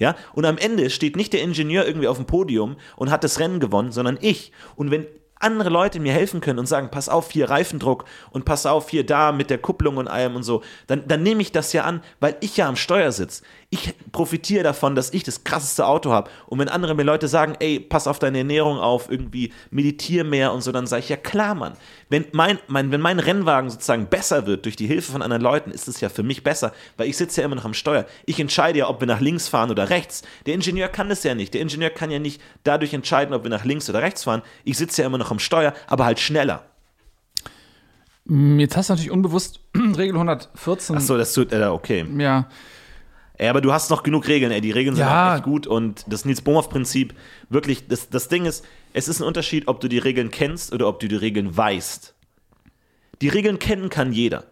S3: Ja, und am Ende steht nicht der Ingenieur irgendwie auf dem Podium und hat das Rennen gewonnen, sondern ich. Und wenn andere Leute mir helfen können und sagen, pass auf, hier Reifendruck und pass auf, hier da mit der Kupplung und allem und so, dann, dann nehme ich das ja an, weil ich ja am Steuer sitze. Ich profitiere davon, dass ich das krasseste Auto habe. Und wenn andere mir Leute sagen, ey, pass auf deine Ernährung auf, irgendwie meditiere mehr und so, dann sage ich, ja klar, Mann. Wenn mein, mein, wenn mein Rennwagen sozusagen besser wird durch die Hilfe von anderen Leuten, ist es ja für mich besser, weil ich sitze ja immer noch am Steuer. Ich entscheide ja, ob wir nach links fahren oder rechts. Der Ingenieur kann das ja nicht. Der Ingenieur kann ja nicht dadurch entscheiden, ob wir nach links oder rechts fahren. Ich sitze ja immer noch am Steuer, aber halt schneller.
S4: Jetzt hast du natürlich unbewusst Regel 114.
S3: Ach so, das tut, äh, okay.
S4: Ja,
S3: Ey, aber du hast noch genug Regeln, ey. Die Regeln sind
S4: Ja.
S3: auch echt gut und das Nils Bohmhoff-Prinzip, wirklich, das, das Ding ist, es ist ein Unterschied, ob du die Regeln kennst oder ob du die Regeln weißt. Die Regeln kennen kann jeder.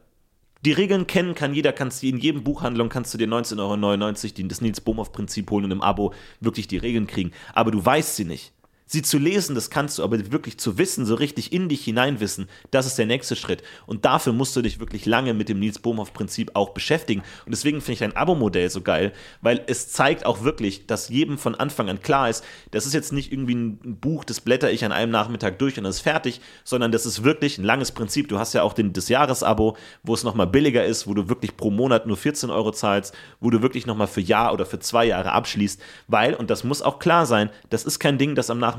S3: Die Regeln kennen kann jeder, kannst du in jedem Buchhandlung kannst du dir 19,99 Euro das Nils Bohmhoff-Prinzip holen und im Abo wirklich die Regeln kriegen. Aber du weißt sie nicht. Sie zu lesen, das kannst du, aber wirklich zu wissen, so richtig in dich hineinwissen, das ist der nächste Schritt. Und dafür musst du dich wirklich lange mit dem Nils Bohmhoff-Prinzip auch beschäftigen. Und deswegen finde ich dein Abo-Modell so geil, weil es zeigt auch wirklich, dass jedem von Anfang an klar ist, das ist jetzt nicht irgendwie ein Buch, das blätter ich an einem Nachmittag durch und das ist fertig, sondern das ist wirklich ein langes Prinzip. Du hast ja auch den, das Jahresabo, wo es nochmal billiger ist, wo du wirklich pro Monat nur 14 Euro zahlst, wo du wirklich nochmal für Jahr oder für zwei Jahre abschließt, weil, und das muss auch klar sein, das ist kein Ding, das am Nachmittag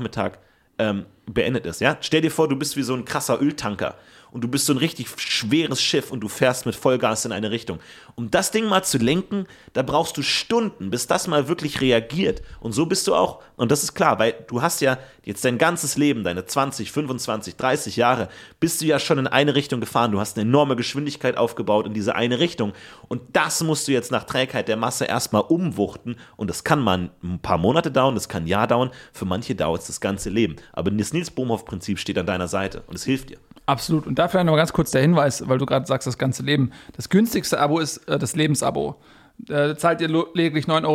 S3: ähm, beendet ist. Ja? Stell dir vor, du bist wie so ein krasser Öltanker und du bist so ein richtig schweres Schiff und du fährst mit Vollgas in eine Richtung. Um das Ding mal zu lenken, da brauchst du Stunden, bis das mal wirklich reagiert. Und so bist du auch, und das ist klar, weil du hast ja jetzt dein ganzes Leben, deine 20, 25, 30 Jahre, bist du ja schon in eine Richtung gefahren. Du hast eine enorme Geschwindigkeit aufgebaut in diese eine Richtung. Und das musst du jetzt nach Trägheit der Masse erstmal umwuchten. Und das kann mal ein paar Monate dauern, das kann ein Jahr dauern. Für manche dauert es das ganze Leben. Aber das Nils Bohmhoff-Prinzip steht an deiner Seite und es hilft dir.
S4: absolut. Und da vielleicht noch ganz kurz der Hinweis, weil du gerade sagst, das ganze Leben. Das günstigste Abo ist äh, das Lebensabo. Da zahlt ihr lediglich 9,99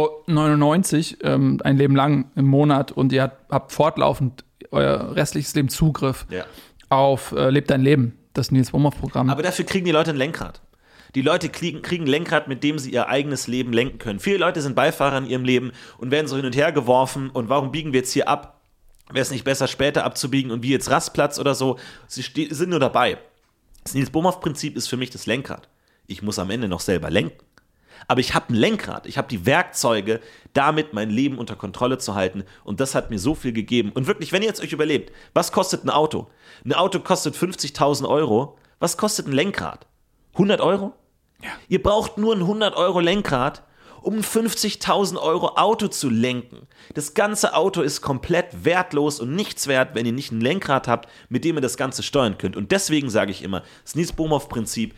S4: Euro ähm, ein Leben lang im Monat und ihr habt, habt fortlaufend euer restliches Leben Zugriff
S3: Ja.
S4: auf äh, Lebt dein Leben, das Nils Bohmhoff-Programm.
S3: Aber dafür kriegen die Leute ein Lenkrad. Die Leute kriegen, kriegen Lenkrad, mit dem sie ihr eigenes Leben lenken können. Viele Leute sind Beifahrer in ihrem Leben und werden so hin und her geworfen. Und warum biegen wir jetzt hier ab? Wäre es nicht besser, später abzubiegen und wie jetzt Rastplatz oder so? Sie sind nur dabei. Das Nils Bohmhoff-Prinzip ist für mich das Lenkrad. Ich muss am Ende noch selber lenken. Aber ich habe ein Lenkrad, ich habe die Werkzeuge, damit mein Leben unter Kontrolle zu halten. Und das hat mir so viel gegeben. Und wirklich, wenn ihr jetzt euch überlebt, was kostet ein Auto? Ein Auto kostet 50.000 Euro. Was kostet ein Lenkrad? 100 Euro? Ja. Ihr braucht nur ein 100 Euro Lenkrad, um ein 50.000 Euro Auto zu lenken. Das ganze Auto ist komplett wertlos und nichts wert, wenn ihr nicht ein Lenkrad habt, mit dem ihr das Ganze steuern könnt. Und deswegen sage ich immer, das Nils Bohmhoff-Prinzip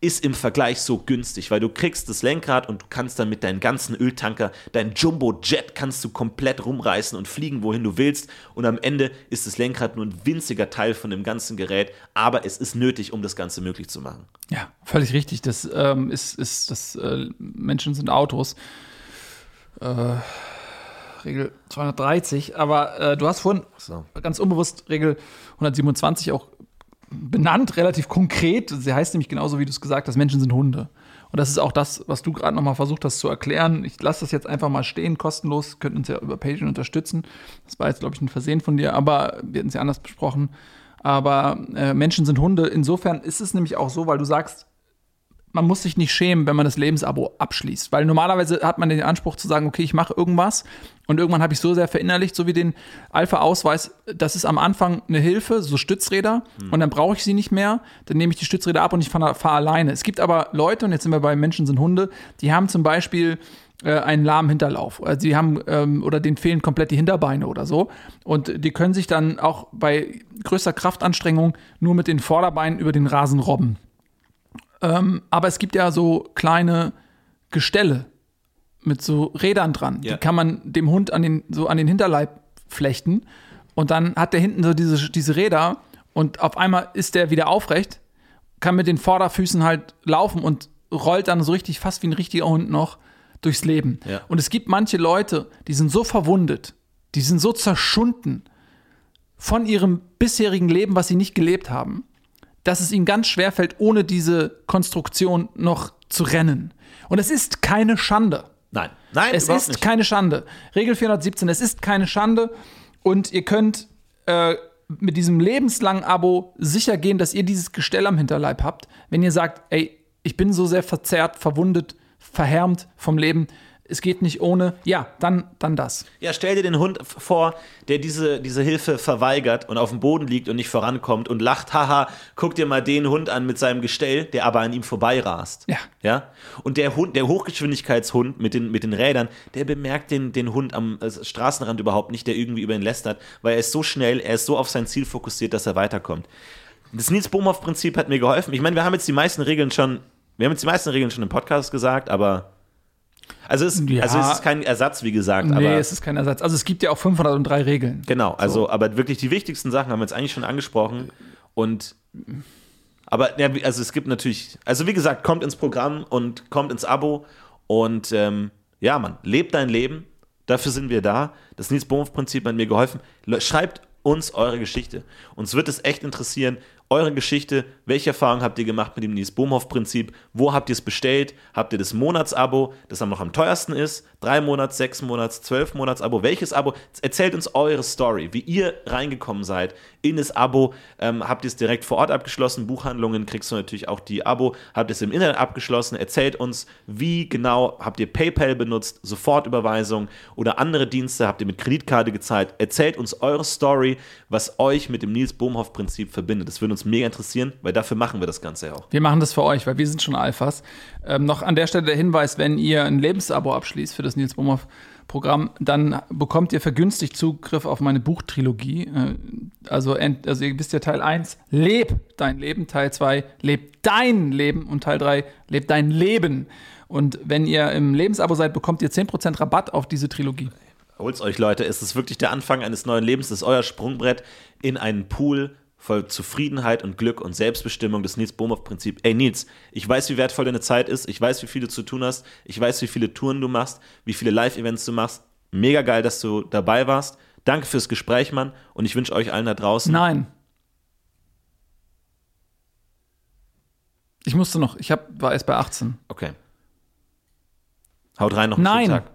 S3: ist im Vergleich so günstig, weil du kriegst das Lenkrad und du kannst dann mit deinem ganzen Öltanker, dein Jumbo-Jet kannst du komplett rumreißen und fliegen, wohin du willst. Und am Ende ist das Lenkrad nur ein winziger Teil von dem ganzen Gerät, aber es ist nötig, um das Ganze möglich zu machen.
S4: Ja, völlig richtig. Das ähm, ist, ist das äh, Menschen sind Autos. Äh, Regel 230. Aber äh, du hast vorhin
S3: So.
S4: ganz unbewusst Regel 127 auch benannt, relativ konkret. Sie heißt nämlich genauso, wie du es gesagt hast, Menschen sind Hunde. Und das ist auch das, was du gerade nochmal versucht hast zu erklären. Ich lasse das jetzt einfach mal stehen, kostenlos. Könnt uns ja über Patreon unterstützen. Das war jetzt, glaube ich, ein Versehen von dir, aber wir hatten es ja anders besprochen. Aber äh, Menschen sind Hunde. Insofern ist es nämlich auch so, weil du sagst, man muss sich nicht schämen, wenn man das Lebensabo abschließt. Weil normalerweise hat man den Anspruch zu sagen, okay, ich mache irgendwas und irgendwann habe ich so sehr verinnerlicht, so wie den Alpha-Ausweis, das ist am Anfang eine Hilfe, so Stützräder und dann brauche ich sie nicht mehr, dann nehme ich die Stützräder ab und ich fahre fahr alleine. Es gibt aber Leute, und jetzt sind wir bei Menschen sind Hunde, die haben zum Beispiel äh, einen lahmen Hinterlauf. Also die haben ähm, oder denen fehlen komplett die Hinterbeine oder so. Und die können sich dann auch bei größter Kraftanstrengung nur mit den Vorderbeinen über den Rasen robben. Ähm, aber es gibt ja so kleine Gestelle mit so Rädern dran.
S3: Ja.
S4: Die kann man dem Hund an den, so an den Hinterleib flechten. Und dann hat der hinten so diese, diese Räder und auf einmal ist der wieder aufrecht, kann mit den Vorderfüßen halt laufen und rollt dann so richtig fast wie ein richtiger Hund noch durchs Leben.
S3: Ja.
S4: Und es gibt manche Leute, die sind so verwundet die sind so zerschunden von ihrem bisherigen Leben, was sie nicht gelebt haben, dass es ihnen ganz schwer fällt, ohne diese Konstruktion noch zu rennen. Und es ist keine Schande.
S3: Nein, nein,
S4: Es ist
S3: nicht.
S4: keine Schande. Regel 417, es ist keine Schande. Und ihr könnt äh, mit diesem lebenslangen Abo sicher gehen, dass ihr dieses Gestell am Hinterleib habt. Wenn ihr sagt, ey, ich bin so sehr verzerrt, verwundet, verhärmt vom Leben, es geht nicht ohne, ja, dann, dann das.
S3: Ja, stell dir den Hund vor, der diese, diese Hilfe verweigert und auf dem Boden liegt und nicht vorankommt und lacht, haha, guck dir mal den Hund an mit seinem Gestell, der aber an ihm vorbeirast.
S4: Ja.
S3: Ja? Und der Hund, der Hochgeschwindigkeitshund mit den, mit den Rädern, der bemerkt den, den Hund am äh, Straßenrand überhaupt nicht, der irgendwie über ihn lästert, weil er ist so schnell, er ist so auf sein Ziel fokussiert, dass er weiterkommt. Das Nils Bohmhoff-Prinzip hat mir geholfen. Ich meine, wir haben jetzt die meisten Regeln schon, wir haben jetzt die meisten Regeln schon im Podcast gesagt, aber also es,
S4: Ja.
S3: also es ist kein Ersatz, wie gesagt,
S4: Nee,
S3: aber
S4: es ist kein Ersatz. Also es gibt ja auch 503 Regeln.
S3: Genau, also, aber wirklich die wichtigsten Sachen haben wir jetzt eigentlich schon angesprochen. Und, aber, ja, also es gibt natürlich, also wie gesagt, kommt ins Programm und kommt ins Abo und, ähm, ja, Mann, lebt dein Leben. Dafür sind wir da. Das Nils Bohmhoff-Prinzip hat mir geholfen. Schreibt uns eure Geschichte. Uns wird es echt interessieren, eure Geschichte. Welche Erfahrungen habt ihr gemacht mit dem Nils Bohmhoff-Prinzip? Wo habt ihr es bestellt? Habt ihr das Monatsabo, das dann noch am teuersten ist? Drei Monats, sechs Monats, zwölf Monats-Abo? Welches Abo? Erzählt uns eure Story, wie ihr reingekommen seid in das Abo. Ähm, habt ihr es direkt vor Ort abgeschlossen? Buchhandlungen kriegst du natürlich auch die Abo. Habt ihr es im Internet abgeschlossen? Erzählt uns, wie genau habt ihr PayPal benutzt, Sofortüberweisung oder andere Dienste? Habt ihr mit Kreditkarte gezahlt? Erzählt uns eure Story, was euch mit dem Nils Bohmhoff-Prinzip verbindet. Das würde uns mega interessieren, weil dafür machen wir das Ganze ja auch.
S4: Wir machen das für euch, weil wir sind schon Alphas. Ähm, noch an der Stelle der Hinweis, wenn ihr ein Lebensabo abschließt für das Nils Bohmhoff Programm, dann bekommt ihr vergünstigt Zugriff auf meine Buchtrilogie. Äh, also, also ihr wisst ja Teil 1, leb dein Leben, Teil 2, leb dein Leben und Teil 3, leb dein Leben. Und wenn ihr im Lebensabo seid, bekommt ihr 10% Rabatt auf diese Trilogie.
S3: Holt's euch, Leute. Es ist wirklich der Anfang eines neuen Lebens. Es ist euer Sprungbrett in einen Pool voll Zufriedenheit und Glück und Selbstbestimmung, das Nils Bohmhoff-Prinzip. Ey, Nils, ich weiß, wie wertvoll deine Zeit ist. Ich weiß, wie viel du zu tun hast. Ich weiß, wie viele Touren du machst, wie viele Live-Events du machst. Mega geil, dass du dabei warst. Danke fürs Gespräch, Mann. Und ich wünsche euch allen da draußen.
S4: Nein. Ich musste noch, ich hab, war erst bei 18.
S3: Okay. Haut rein noch einen
S4: Nein.
S3: Tag.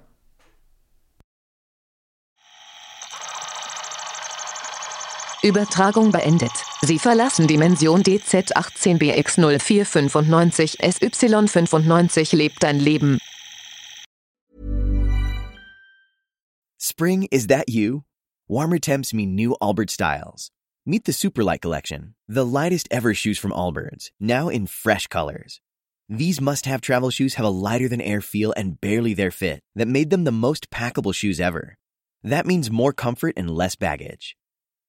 S2: Übertragung beendet. Sie verlassen Dimension DZ18BX0495 SY95 lebt dein Leben.
S5: Spring, is that you? Warmer temps mean new Allbirds styles. Meet the Superlight Collection, the lightest ever shoes from Allbirds, now in fresh colors. These must have travel shoes have a lighter than air feel and barely their fit that made them the most packable shoes ever. That means more comfort and less baggage.